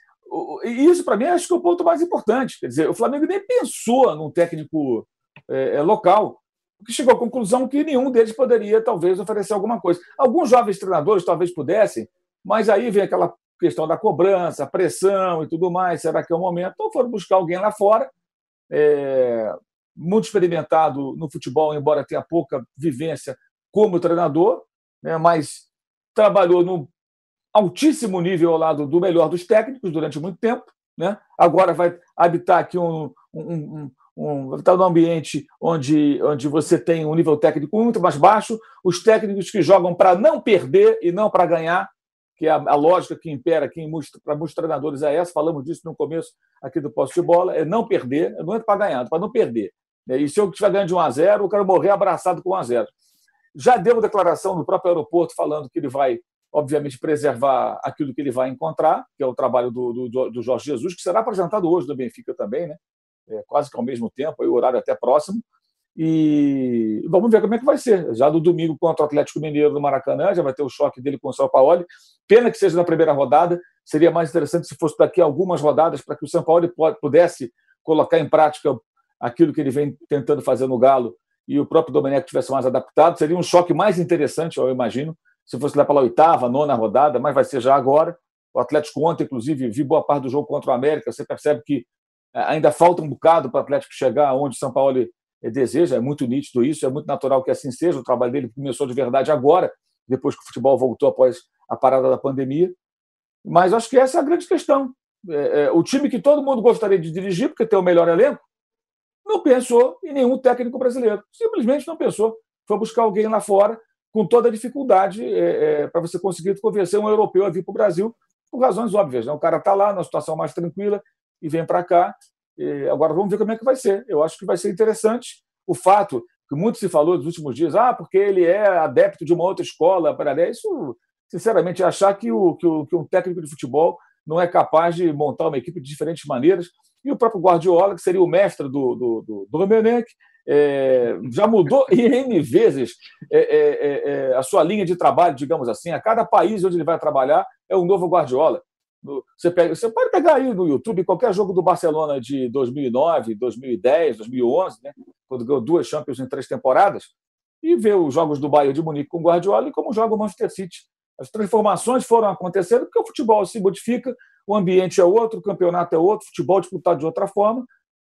e isso, para mim, acho que é o ponto mais importante. Quer dizer, o Flamengo nem pensou num técnico é, é, local, que chegou à conclusão que nenhum deles poderia, talvez, oferecer alguma coisa. Alguns jovens treinadores talvez pudessem, mas aí vem aquela questão da cobrança, pressão e tudo mais. Será que é o momento? Então foram buscar alguém lá fora, é, muito experimentado no futebol, embora tenha pouca vivência como treinador, né, mas trabalhou no altíssimo nível ao lado do melhor dos técnicos durante muito tempo. Né? Agora vai habitar aqui um, um, um, um ambiente onde, onde você tem um nível técnico muito mais baixo, os técnicos que jogam para não perder e não para ganhar, que é a, a, lógica que impera aqui para muitos treinadores é essa, falamos disso no começo aqui do posto de bola, é não perder, não é para ganhar, para não perder. E se eu estiver ganhando de 1 a 0, eu quero morrer abraçado com 1 a 0. Já deu declaração no próprio aeroporto falando que ele vai obviamente, preservar aquilo que ele vai encontrar, que é o trabalho do, do, do Jorge Jesus, que será apresentado hoje do Benfica também, né? É, quase que ao mesmo tempo, aí, o horário até próximo. E vamos ver como é que vai ser. Já do domingo contra o Atlético Mineiro no Maracanã, já vai ter o choque dele com o São Paulo. Pena que seja na primeira rodada, seria mais interessante se fosse daqui a algumas rodadas para que o São Paulo pudesse colocar em prática aquilo que ele vem tentando fazer no Galo e o próprio Domenech tivesse mais adaptado. Seria um choque mais interessante, eu imagino, se fosse lá pela oitava, nona rodada, mas vai ser já agora. O Atlético ontem, inclusive, vi boa parte do jogo contra o América. Você percebe que é, ainda falta um bocado para o Atlético chegar onde o São Paulo deseja. É muito nítido isso, é muito natural que assim seja. O trabalho dele começou de verdade agora, depois que o futebol voltou após a parada da pandemia. Mas acho que essa é a grande questão. É, é, o time que todo mundo gostaria de dirigir, porque tem o melhor elenco, não pensou em nenhum técnico brasileiro. Simplesmente não pensou. Foi buscar alguém lá fora com toda a dificuldade é, é, para você conseguir convencer um europeu a vir para o Brasil, por razões óbvias. Né? O cara está lá numa situação mais tranquila e vem para cá. E agora vamos ver como é que vai ser. Eu acho que vai ser interessante o fato que muito se falou nos últimos dias, ah, porque ele é adepto de uma outra escola, para isso, sinceramente, achar que, o, que, o, que um técnico de futebol não é capaz de montar uma equipe de diferentes maneiras. E o próprio Guardiola, que seria o mestre do, do, do, do Domenech, é, já mudou N vezes é, é, é, é, a sua linha de trabalho, digamos assim. A cada país onde ele vai trabalhar é um novo Guardiola. Você, pega, você pode pegar aí no YouTube qualquer jogo do Barcelona de 2009, 2010, 2011, né, quando ganhou duas Champions em três temporadas, e ver os jogos do Bayern de Munique com Guardiola e como joga o Manchester City. As transformações foram acontecendo porque o futebol se modifica, o ambiente é outro, o campeonato é outro, o futebol disputado de outra forma.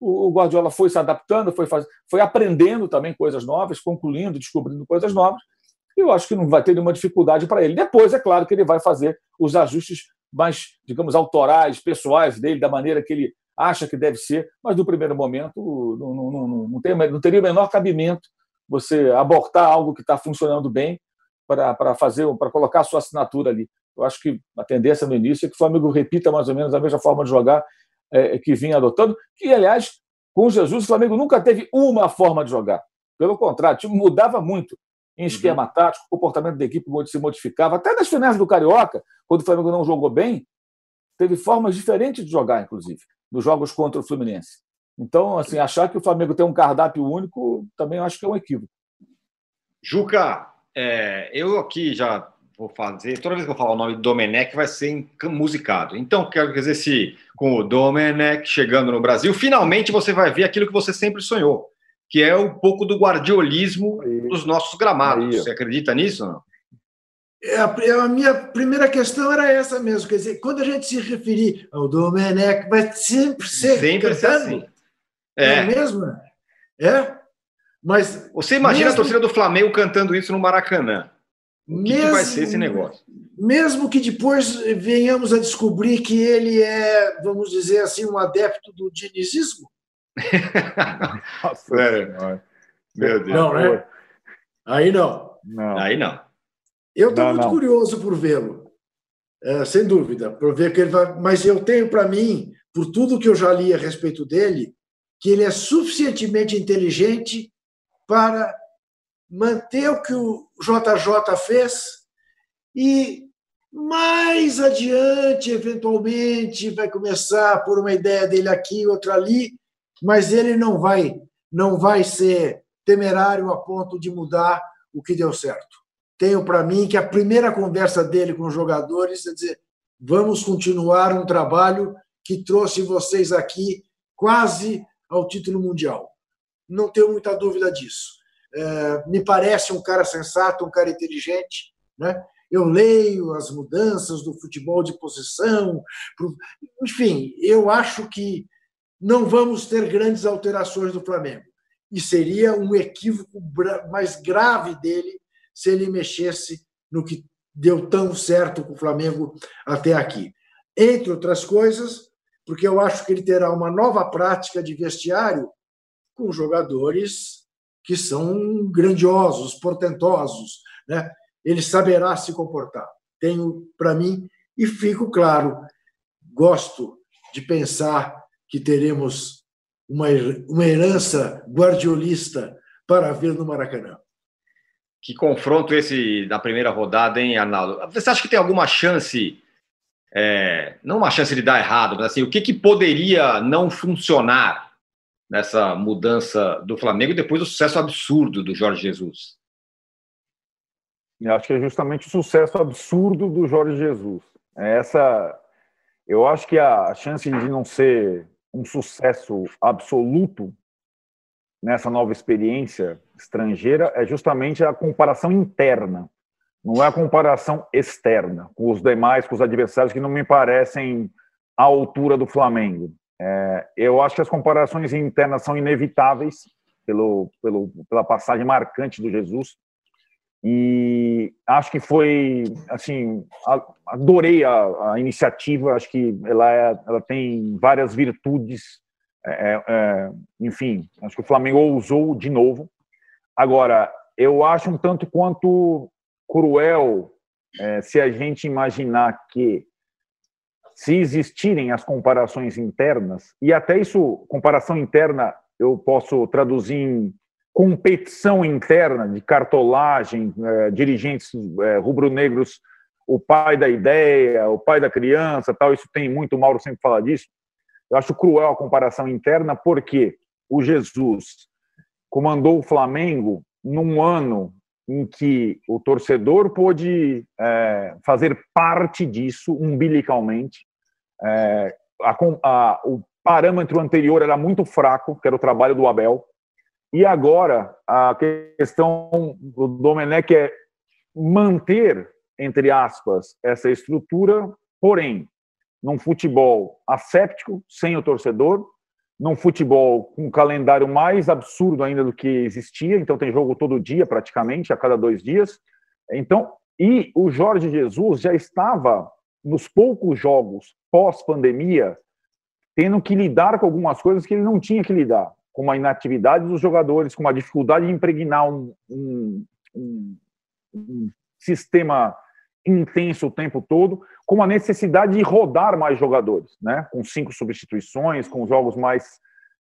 O Guardiola foi se adaptando, foi, faz... foi aprendendo também coisas novas, concluindo, descobrindo coisas novas. E eu acho que não vai ter nenhuma dificuldade para ele. Depois, é claro que ele vai fazer os ajustes mais, digamos, autorais, pessoais dele, da maneira que ele acha que deve ser, mas no primeiro momento não, não, não, não, tem, não teria o menor cabimento você abortar algo que está funcionando bem para fazer, para colocar a sua assinatura ali. Eu acho que a tendência no início é que o Flamengo repita mais ou menos a mesma forma de jogar é, que vinha adotando, que, aliás, com Jesus, o Flamengo nunca teve uma forma de jogar. Pelo contrário, o time mudava muito em esquema uhum. tático, o comportamento da equipe se modificava. Até nas finais do Carioca, quando o Flamengo não jogou bem, teve formas diferentes de jogar, inclusive, nos jogos contra o Fluminense. Então, assim, achar que o Flamengo tem um cardápio único, também acho que é um equívoco. Juca, é, eu aqui já vou fazer, toda vez que eu falar o nome do Domenech vai ser musicado. Então, quero dizer, se com o Domenech chegando no Brasil, finalmente você vai ver aquilo que você sempre sonhou, que é um pouco do guardiolismo Aí. dos nossos gramados. Aí. Você acredita nisso não? É, a, minha primeira questão era essa mesmo, quer dizer, quando a gente se referir ao Domenech, vai sempre ser sempre cantando, assim. É. é mesmo? É? Mas você imagina mesmo... a torcida do Flamengo cantando isso no Maracanã? O que, mesmo, que vai ser esse negócio? Mesmo que depois venhamos a descobrir que ele é, vamos dizer assim, um adepto do dinizismo? É. Meu Deus. Não, né? Aí não. não. Aí não. Eu estou muito não. curioso por vê-lo, é, sem dúvida, por ver que ele vai. Mas eu tenho para mim, por tudo que eu já li a respeito dele, que ele é suficientemente inteligente para manter o que o JJ fez e mais adiante, eventualmente, vai começar por uma ideia dele aqui, outra ali, mas ele não vai, não vai ser temerário a ponto de mudar o que deu certo. Tenho para mim que a primeira conversa dele com os jogadores é dizer: vamos continuar um trabalho que trouxe vocês aqui quase ao título mundial. Não tenho muita dúvida disso. É, me parece um cara sensato, um cara inteligente. Né? Eu leio as mudanças do futebol de posição. Enfim, eu acho que não vamos ter grandes alterações do Flamengo. E seria um equívoco mais grave dele se ele mexesse no que deu tão certo com o Flamengo até aqui. Entre outras coisas, porque eu acho que ele terá uma nova prática de vestiário com jogadores que são grandiosos, portentosos, né? Ele saberá se comportar. Tenho para mim e fico claro, gosto de pensar que teremos uma, uma herança guardiolista para ver no Maracanã. Que confronto esse da primeira rodada, hein, Arnaldo? Você acha que tem alguma chance, é, não uma chance de dar errado, mas assim, o que, que poderia não funcionar nessa mudança do Flamengo depois do sucesso absurdo do Jorge Jesus? Eu acho que é justamente o sucesso absurdo do Jorge Jesus. É essa Eu acho que a chance de não ser um sucesso absoluto nessa nova experiência estrangeira é justamente a comparação interna, não é a comparação externa com os demais, com os adversários que não me parecem à altura do Flamengo. É, eu acho que as comparações internas são inevitáveis pelo, pelo, pela passagem marcante do Jesus. E acho que foi assim adorei a, a iniciativa. Acho que ela é, ela tem várias virtudes. É, é, é, enfim, acho que o Flamengo ousou de novo. Agora, eu acho um tanto quanto cruel é, se a gente imaginar que se existirem as comparações internas, e até isso, comparação interna, eu posso traduzir em competição interna de cartolagem, é, dirigentes é, rubro-negros, o pai da ideia, o pai da criança, tal, isso tem muito, o Mauro sempre fala disso, eu acho cruel a comparação interna, porque o Jesus comandou o Flamengo num ano em que o torcedor pôde é, fazer parte disso umbilicalmente. É, a, a, o parâmetro anterior era muito fraco, que era o trabalho do Abel. E agora a questão do Domenech é manter, entre aspas, essa estrutura, porém, num futebol asséptico, sem o torcedor, num futebol com um calendário mais absurdo ainda do que existia, então tem jogo todo dia praticamente, a cada dois dias. Então, e o Jorge Jesus já estava nos poucos jogos pós-pandemia tendo que lidar com algumas coisas que ele não tinha que lidar, como a inatividade dos jogadores, com a dificuldade de impregnar um, um, um, um sistema intenso o tempo todo, com a necessidade de rodar mais jogadores, né? com cinco substituições, com jogos mais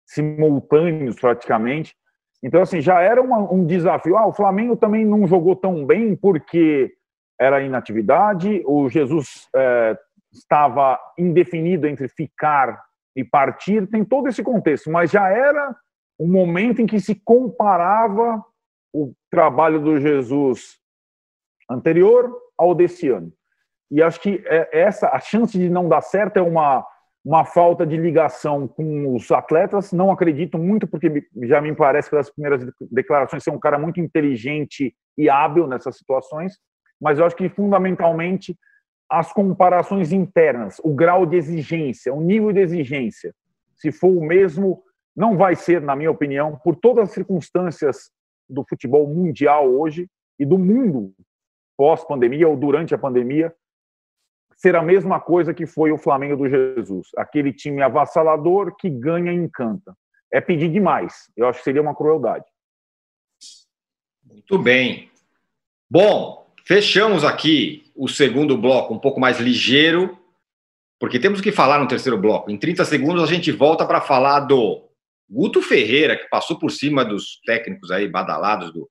simultâneos praticamente. Então, assim, já era uma, um desafio. Ah, o Flamengo também não jogou tão bem porque era inatividade, o Jesus é, estava indefinido entre ficar e partir, tem todo esse contexto, mas já era um momento em que se comparava o trabalho do Jesus anterior ao desse ano. E acho que é, essa a chance de não dar certo é uma uma falta de ligação com os atletas. Não acredito muito, porque já me parece pelas primeiras declarações ser um cara muito inteligente e hábil nessas situações. Mas eu acho que fundamentalmente as comparações internas, o grau de exigência, o nível de exigência, se for o mesmo, não vai ser, na minha opinião, por todas as circunstâncias do futebol mundial hoje e do mundo pós-pandemia ou durante a pandemia, ser a mesma coisa que foi o Flamengo do Jesus. Aquele time avassalador que ganha e encanta. É pedir demais. Eu acho que seria uma crueldade. Muito bem. Bom, fechamos aqui o segundo bloco, um pouco mais ligeiro, porque temos que falar no terceiro bloco. Em 30 segundos a gente volta para falar do Guto Ferreira, que passou por cima dos técnicos aí badalados do,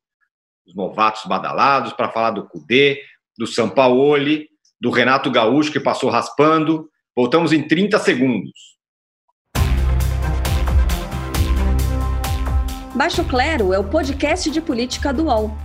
os novatos badalados, para falar do Cudê, do Sampaoli, do Renato Gaúcho, que passou raspando. Voltamos em 30 segundos. Baixo Clero é o podcast de política do UOL.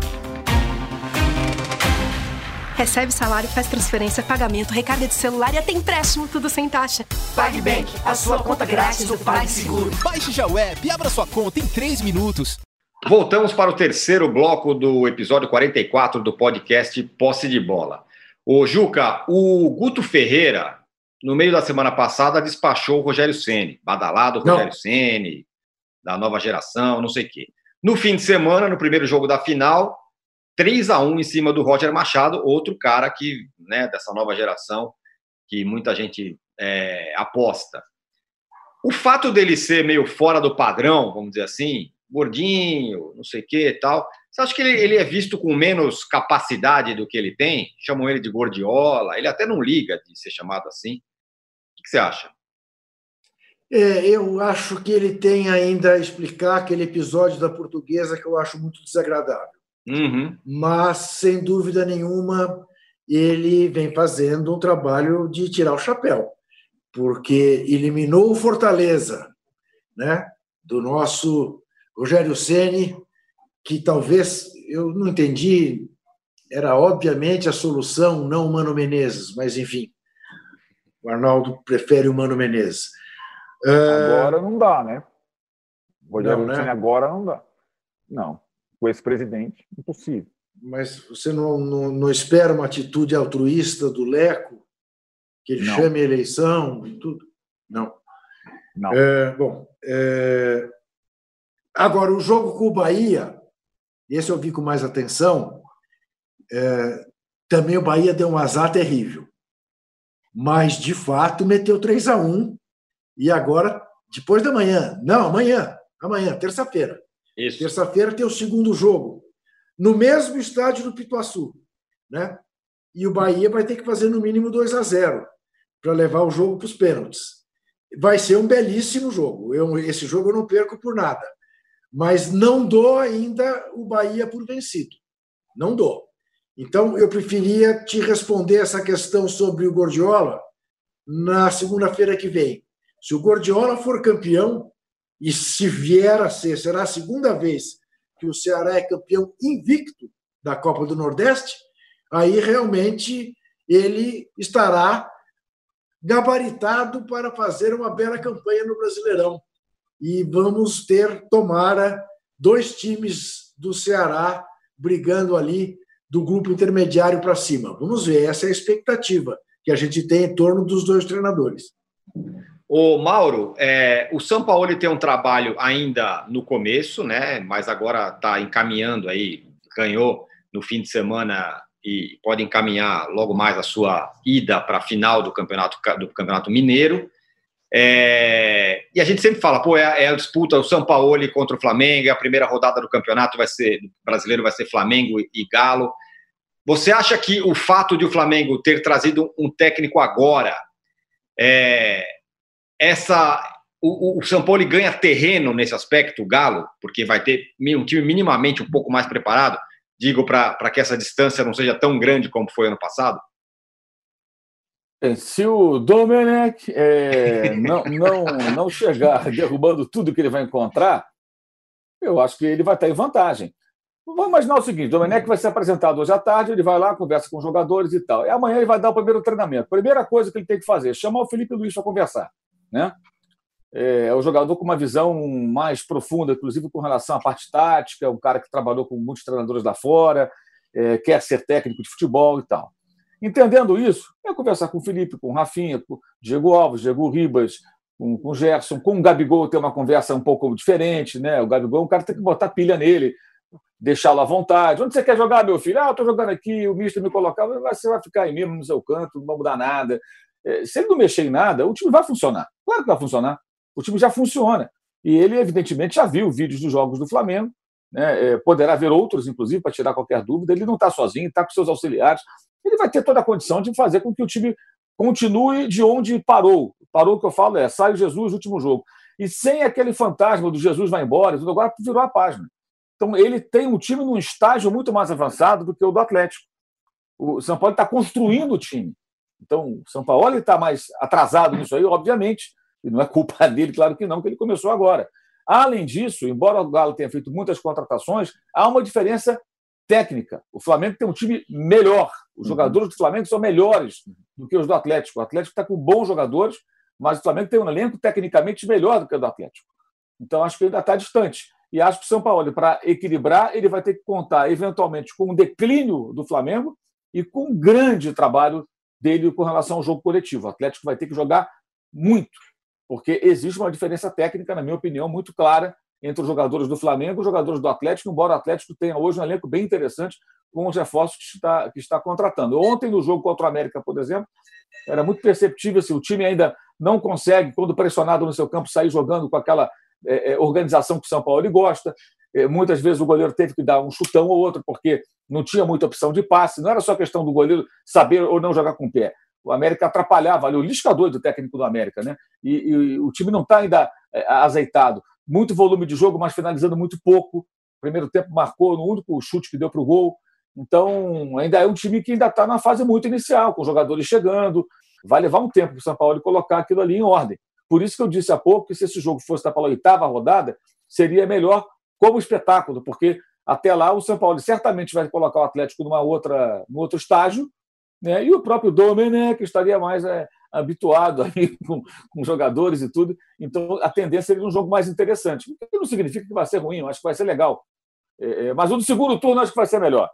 Recebe salário, faz transferência, pagamento, recarga de celular e até empréstimo, tudo sem taxa. PagBank, a sua conta grátis do PagSeguro. Baixe já o app e abra sua conta em 3 minutos. Voltamos para o terceiro bloco do episódio 44 do podcast Posse de Bola. O Juca, o Guto Ferreira, no meio da semana passada, despachou o Rogério Ceni, badalado Rogério Ceni, da nova geração, não sei o quê. No fim de semana, no primeiro jogo da final, 3 a 1 em cima do Roger Machado, outro cara que, né, dessa nova geração, que muita gente é, aposta. O fato dele ser meio fora do padrão, vamos dizer assim, gordinho, não sei o que tal, você acha que ele, ele, é visto com menos capacidade do que ele tem? Chamam ele de gordiola, ele até não liga de ser chamado assim. O que você acha? É, eu acho que ele tem ainda a explicar aquele episódio da portuguesa que eu acho muito desagradável. Uhum. Mas, sem dúvida nenhuma, ele vem fazendo um trabalho de tirar o chapéu, porque eliminou o Fortaleza, né? do nosso Rogério Ceni, que talvez eu não entendi, era obviamente a solução, não o Mano Menezes, mas enfim, o Arnaldo prefere o Mano Menezes. Agora não dá, né? O Rogério não, né? agora não dá. Não. O ex-presidente, impossível. Mas você não, não, não, espera uma atitude altruísta do Leco, que ele não. chame a eleição e tudo? Não. Não. É, bom, é... agora o jogo com o Bahia, esse eu vi com mais atenção, é... também o Bahia deu um azar terrível. Mas, de fato, meteu 3 a 1 e agora, depois da manhã, não, amanhã, amanhã, terça-feira. Terça-feira tem o segundo jogo, no mesmo estádio do Pituaçu. Né? E o Bahia vai ter que fazer no mínimo 2 a 0 para levar o jogo para os pênaltis. Vai ser um belíssimo jogo. Eu, esse jogo eu não perco por nada. Mas não dou ainda o Bahia por vencido. Não dou. Então, eu preferia te responder essa questão sobre o Gordiola na segunda-feira que vem. Se o Gordiola for campeão, e se vier a ser, será a segunda vez que o Ceará é campeão invicto da Copa do Nordeste, aí realmente ele estará gabaritado para fazer uma bela campanha no Brasileirão. E vamos ter, tomara, dois times do Ceará brigando ali do grupo intermediário para cima. Vamos ver, essa é a expectativa que a gente tem em torno dos dois treinadores. O Mauro, é, o São Paulo tem um trabalho ainda no começo, né? Mas agora está encaminhando aí, ganhou no fim de semana e pode encaminhar logo mais a sua ida para a final do campeonato do campeonato mineiro. É, e a gente sempre fala, pô, é, é, a disputa o São Paulo contra o Flamengo, a primeira rodada do campeonato vai ser brasileiro vai ser Flamengo e Galo. Você acha que o fato de o Flamengo ter trazido um técnico agora, é, essa o, o ganha terreno nesse aspecto, o Galo, porque vai ter um time minimamente um pouco mais preparado, digo para que essa distância não seja tão grande como foi ano passado? Se o Domenech é, não, não, não chegar derrubando tudo que ele vai encontrar, eu acho que ele vai estar em vantagem. Vamos imaginar o seguinte: Domenech vai ser apresentado hoje à tarde, ele vai lá, conversa com os jogadores e tal. E amanhã ele vai dar o primeiro treinamento. Primeira coisa que ele tem que fazer é chamar o Felipe Luiz para conversar. Né? É, é o jogador com uma visão mais profunda, inclusive com relação à parte tática, um cara que trabalhou com muitos treinadores lá fora, é, quer ser técnico de futebol e tal. Entendendo isso, é conversar com o Felipe, com o Rafinha, com o Diego Alves, Diego Ribas, com, com o Gerson, com o Gabigol, ter uma conversa um pouco diferente. Né? O Gabigol, um cara tem que botar pilha nele, deixá-lo à vontade. Onde você quer jogar, meu filho? Ah, eu estou jogando aqui, o mister me colocava, você vai ficar aí mesmo no seu canto, não vai mudar nada. É, se ele não mexer em nada, o time vai funcionar. Claro que vai funcionar. O time já funciona. E ele, evidentemente, já viu vídeos dos jogos do Flamengo, né? É, poderá ver outros, inclusive, para tirar qualquer dúvida. Ele não está sozinho, está com seus auxiliares ele vai ter toda a condição de fazer com que o time continue de onde parou. Parou, o que eu falo é, sai o Jesus último jogo. E sem aquele fantasma do Jesus vai embora, tudo agora virou a página. Então, ele tem um time num estágio muito mais avançado do que o do Atlético. O São Paulo está construindo o time. Então, o São Paulo está mais atrasado nisso aí, obviamente, e não é culpa dele, claro que não, que ele começou agora. Além disso, embora o Galo tenha feito muitas contratações, há uma diferença técnica. O Flamengo tem um time melhor. Os uhum. jogadores do Flamengo são melhores do que os do Atlético. O Atlético está com bons jogadores, mas o Flamengo tem um elenco tecnicamente melhor do que o do Atlético. Então, acho que ainda está distante. E acho que o São Paulo, para equilibrar, ele vai ter que contar, eventualmente, com um declínio do Flamengo e com um grande trabalho dele com relação ao jogo coletivo. O Atlético vai ter que jogar muito, porque existe uma diferença técnica, na minha opinião, muito clara entre os jogadores do Flamengo e os jogadores do Atlético, embora o Atlético tenha hoje um elenco bem interessante com os reforços que está, que está contratando. Ontem, no jogo contra o América, por exemplo, era muito perceptível se o time ainda não consegue, quando pressionado no seu campo, sair jogando com aquela é organização que o São Paulo gosta. É, muitas vezes o goleiro teve que dar um chutão ou outro, porque não tinha muita opção de passe. Não era só questão do goleiro saber ou não jogar com o pé. O América atrapalhava ali, o liscador do técnico do América, né? E, e o time não está ainda é, azeitado muito volume de jogo, mas finalizando muito pouco. primeiro tempo marcou no único chute que deu para o gol. Então, ainda é um time que ainda está na fase muito inicial, com jogadores chegando. Vai levar um tempo para o São Paulo colocar aquilo ali em ordem. Por isso que eu disse há pouco que se esse jogo fosse para a oitava rodada, seria melhor como espetáculo, porque até lá o São Paulo certamente vai colocar o Atlético numa outra, num outro estágio, né? e o próprio Domenech estaria mais é, habituado aí com, com, jogadores e tudo. Então a tendência seria um jogo mais interessante. O que não significa que vai ser ruim, eu acho que vai ser legal. É, é mas o do segundo turno acho que vai ser melhor.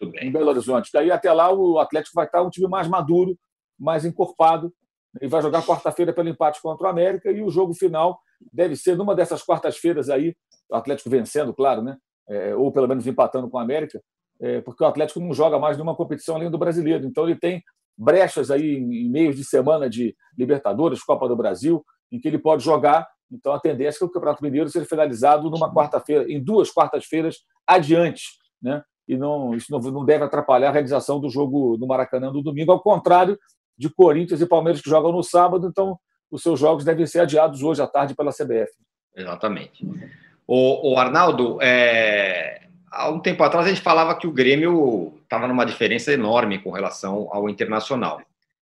Em Belo Horizonte. Daí até lá o Atlético vai estar um time mais maduro, mais encorpado, e vai jogar quarta-feira pelo empate contra o América, e o jogo final deve ser numa dessas quartas-feiras aí, o Atlético vencendo, claro, né? É, ou pelo menos empatando com o América, é, porque o Atlético não joga mais nenhuma competição além do brasileiro. Então ele tem brechas aí em meios de semana de Libertadores, Copa do Brasil, em que ele pode jogar. Então a tendência é que o Campeonato Mineiro seja finalizado numa quarta-feira, em duas quartas-feiras adiante, né? E não, isso não deve atrapalhar a realização do jogo no Maracanã no domingo, ao contrário de Corinthians e Palmeiras que jogam no sábado, então os seus jogos devem ser adiados hoje à tarde pela CBF. Exatamente. O, o Arnaldo, é... há um tempo atrás a gente falava que o Grêmio estava numa diferença enorme com relação ao Internacional.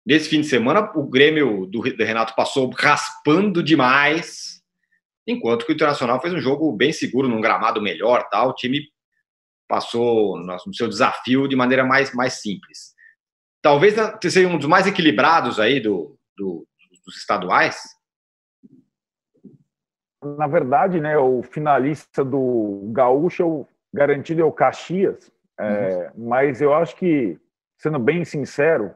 Nesse fim de semana, o Grêmio do, Renato passou raspando demais, enquanto que o Internacional fez um jogo bem seguro, num gramado melhor, tal. O time passou no seu desafio de maneira mais, mais simples talvez seja um dos mais equilibrados aí do, do, dos estaduais? Na verdade, né, o finalista do Gaúcho garantido é o Caxias, é, uhum. mas eu acho que, sendo bem sincero,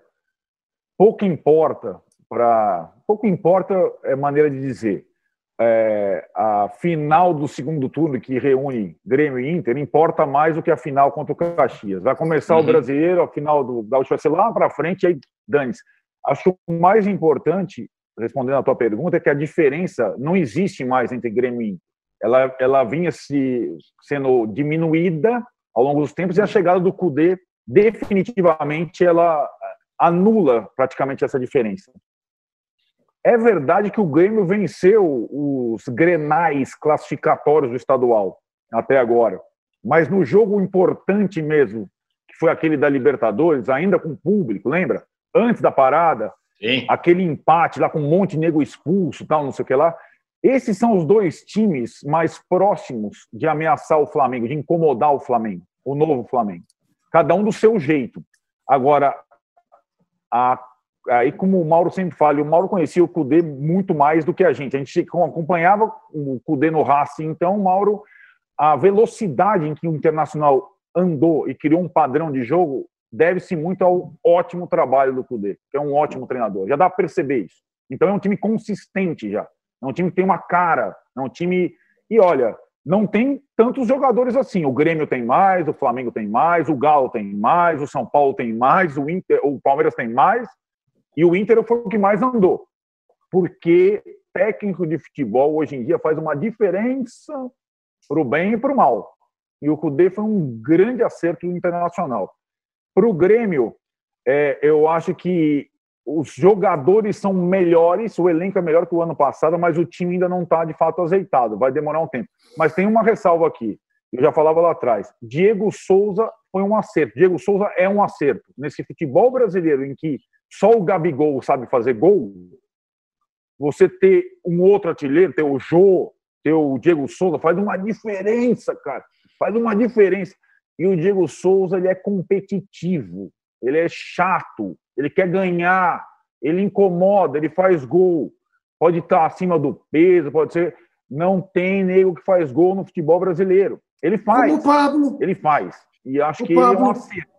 pouco importa para pouco importa é maneira de dizer é, a final do segundo turno, que reúne Grêmio e Inter, importa mais do que a final contra o Caxias. Vai começar uhum. o brasileiro, a final do Gaúcho vai ser lá para frente, aí dane-se. Acho o mais importante, respondendo à tua pergunta, é que a diferença não existe mais entre Grêmio e Inter. Ela, ela vinha se, sendo diminuída ao longo dos tempos e a chegada do Cudê definitivamente ela anula praticamente essa diferença. É verdade que o Grêmio venceu os grenais classificatórios do estadual até agora, mas no jogo importante mesmo, que foi aquele da Libertadores, ainda com público, lembra? Antes da parada, Sim. aquele empate lá com um monte de nego expulso, tal, não sei o que lá. Esses são os dois times mais próximos de ameaçar o Flamengo, de incomodar o Flamengo, o novo Flamengo. Cada um do seu jeito. Agora, a aí como o Mauro sempre fala, o Mauro conhecia o Cudê muito mais do que a gente. A gente acompanhava o Cudê no Racing, então, Mauro, a velocidade em que o Internacional andou e criou um padrão de jogo deve-se muito ao ótimo trabalho do Cudê, que é um ótimo treinador. Já dá para perceber isso. Então é um time consistente já. É um time que tem uma cara, é um time e olha, não tem tantos jogadores assim. O Grêmio tem mais, o Flamengo tem mais, o Galo tem mais, o São Paulo tem mais, o Inter, o Palmeiras tem mais, e o Inter foi o que mais andou, porque técnico de futebol hoje em dia faz uma diferença para o bem e para o mal. E o Cudê foi um grande acerto internacional. Para o Grêmio, é, eu acho que os jogadores são melhores, o elenco é melhor que o ano passado, mas o time ainda não está de fato azeitado, vai demorar um tempo. Mas tem uma ressalva aqui, eu já falava lá atrás: Diego Souza foi um acerto. Diego Souza é um acerto. Nesse futebol brasileiro em que só o Gabigol sabe fazer gol, você ter um outro artilheiro, ter o Jô, ter o Diego Souza, faz uma diferença, cara. Faz uma diferença. E o Diego Souza, ele é competitivo, ele é chato, ele quer ganhar, ele incomoda, ele faz gol. Pode estar acima do peso, pode ser. Não tem nego que faz gol no futebol brasileiro. Ele faz. Como o Pablo. Ele faz. E acho o que Pablo. ele é um acerto.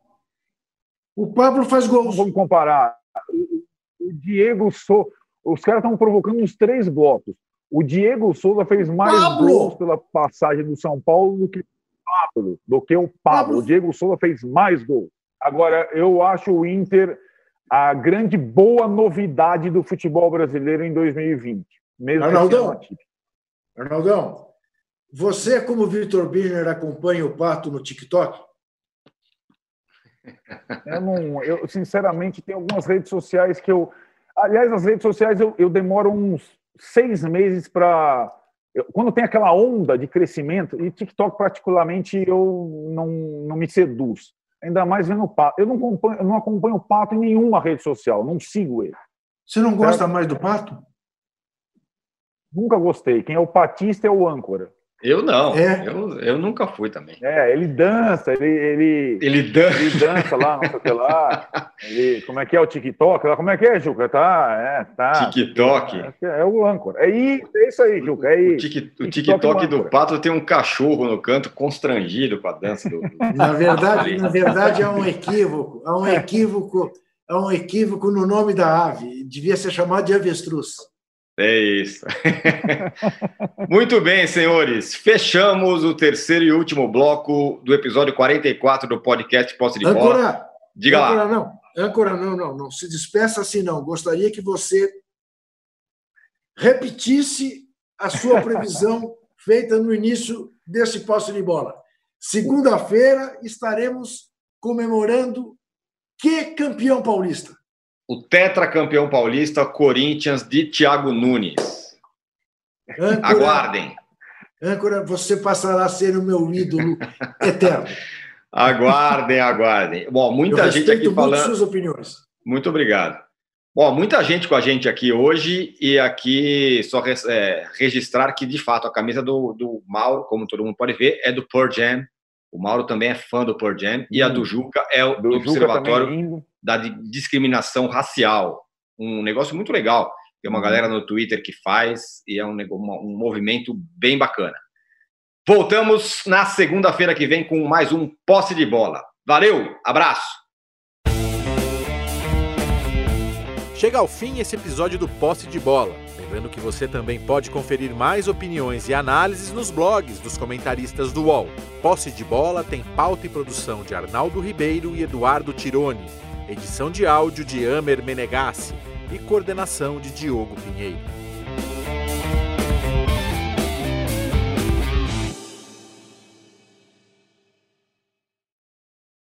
O Pablo faz gols. Vamos comparar. O Diego Souza. Os caras estão provocando uns três blocos. O Diego Souza fez mais Pablo. gols pela passagem do São Paulo do que o Pablo. Do que o Pablo. O Diego Souza fez mais gols. Agora, eu acho o Inter a grande boa novidade do futebol brasileiro em 2020. Mesmo Arnaldão, Arnaldão, você, como Vitor Birner, acompanha o Pato no TikTok? Eu, não, eu, sinceramente, tem algumas redes sociais que eu. Aliás, as redes sociais eu, eu demoro uns seis meses para. quando tem aquela onda de crescimento, e TikTok particularmente eu não, não me seduz. Ainda mais vendo o Pato. Eu não acompanho, eu não acompanho o Pato em nenhuma rede social, não sigo ele. Você não gosta mais do Pato? Nunca gostei. Quem é o patista é o âncora. Eu não, é. eu, eu nunca fui também. É, ele dança, ele. Ele, ele, dança. ele dança lá, não sei o que lá. Ele, como é que é o TikTok? Como é que é, Juca? Tá, é, tá. TikTok. É, é o âncora. É, é isso aí, Juca. É o, tic, o TikTok, é do Pato tem um cachorro no canto constrangido com a dança do. Na verdade, na verdade é um equívoco. É um equívoco. É um equívoco no nome da ave. Devia ser chamado de avestruz. É isso. Muito bem, senhores. Fechamos o terceiro e último bloco do episódio 44 do podcast Posse de Bola. Âncora, Diga âncora, lá. Não, âncora, não, não, não. Se despeça assim, não. Gostaria que você repetisse a sua previsão feita no início desse Posse de Bola. Segunda-feira estaremos comemorando que campeão paulista? O tetracampeão paulista Corinthians de Thiago Nunes. Âncora, Aguardem. Âncora, você passará a ser o meu ídolo eterno. Aguardem, aguardem. Bom, muita Eu gente aqui falando. suas opiniões. Muito obrigado. Bom, muita gente com a gente aqui hoje e aqui só é, registrar que de fato a camisa do, do Mauro, como todo mundo pode ver, é do Pearl Jam. O Mauro também é fã do Pearl Jam e a do Juca é o do, do Observatório da discriminação racial. Um negócio muito legal. Tem uma uhum. galera no Twitter que faz e é um, um movimento bem bacana. Voltamos na segunda-feira que vem com mais um Posse de Bola. Valeu, abraço! Chega ao fim esse episódio do Posse de Bola. Lembrando que você também pode conferir mais opiniões e análises nos blogs dos comentaristas do UOL. Posse de Bola tem pauta e produção de Arnaldo Ribeiro e Eduardo Tironi edição de áudio de Amer Menegassi e coordenação de Diogo Pinheiro.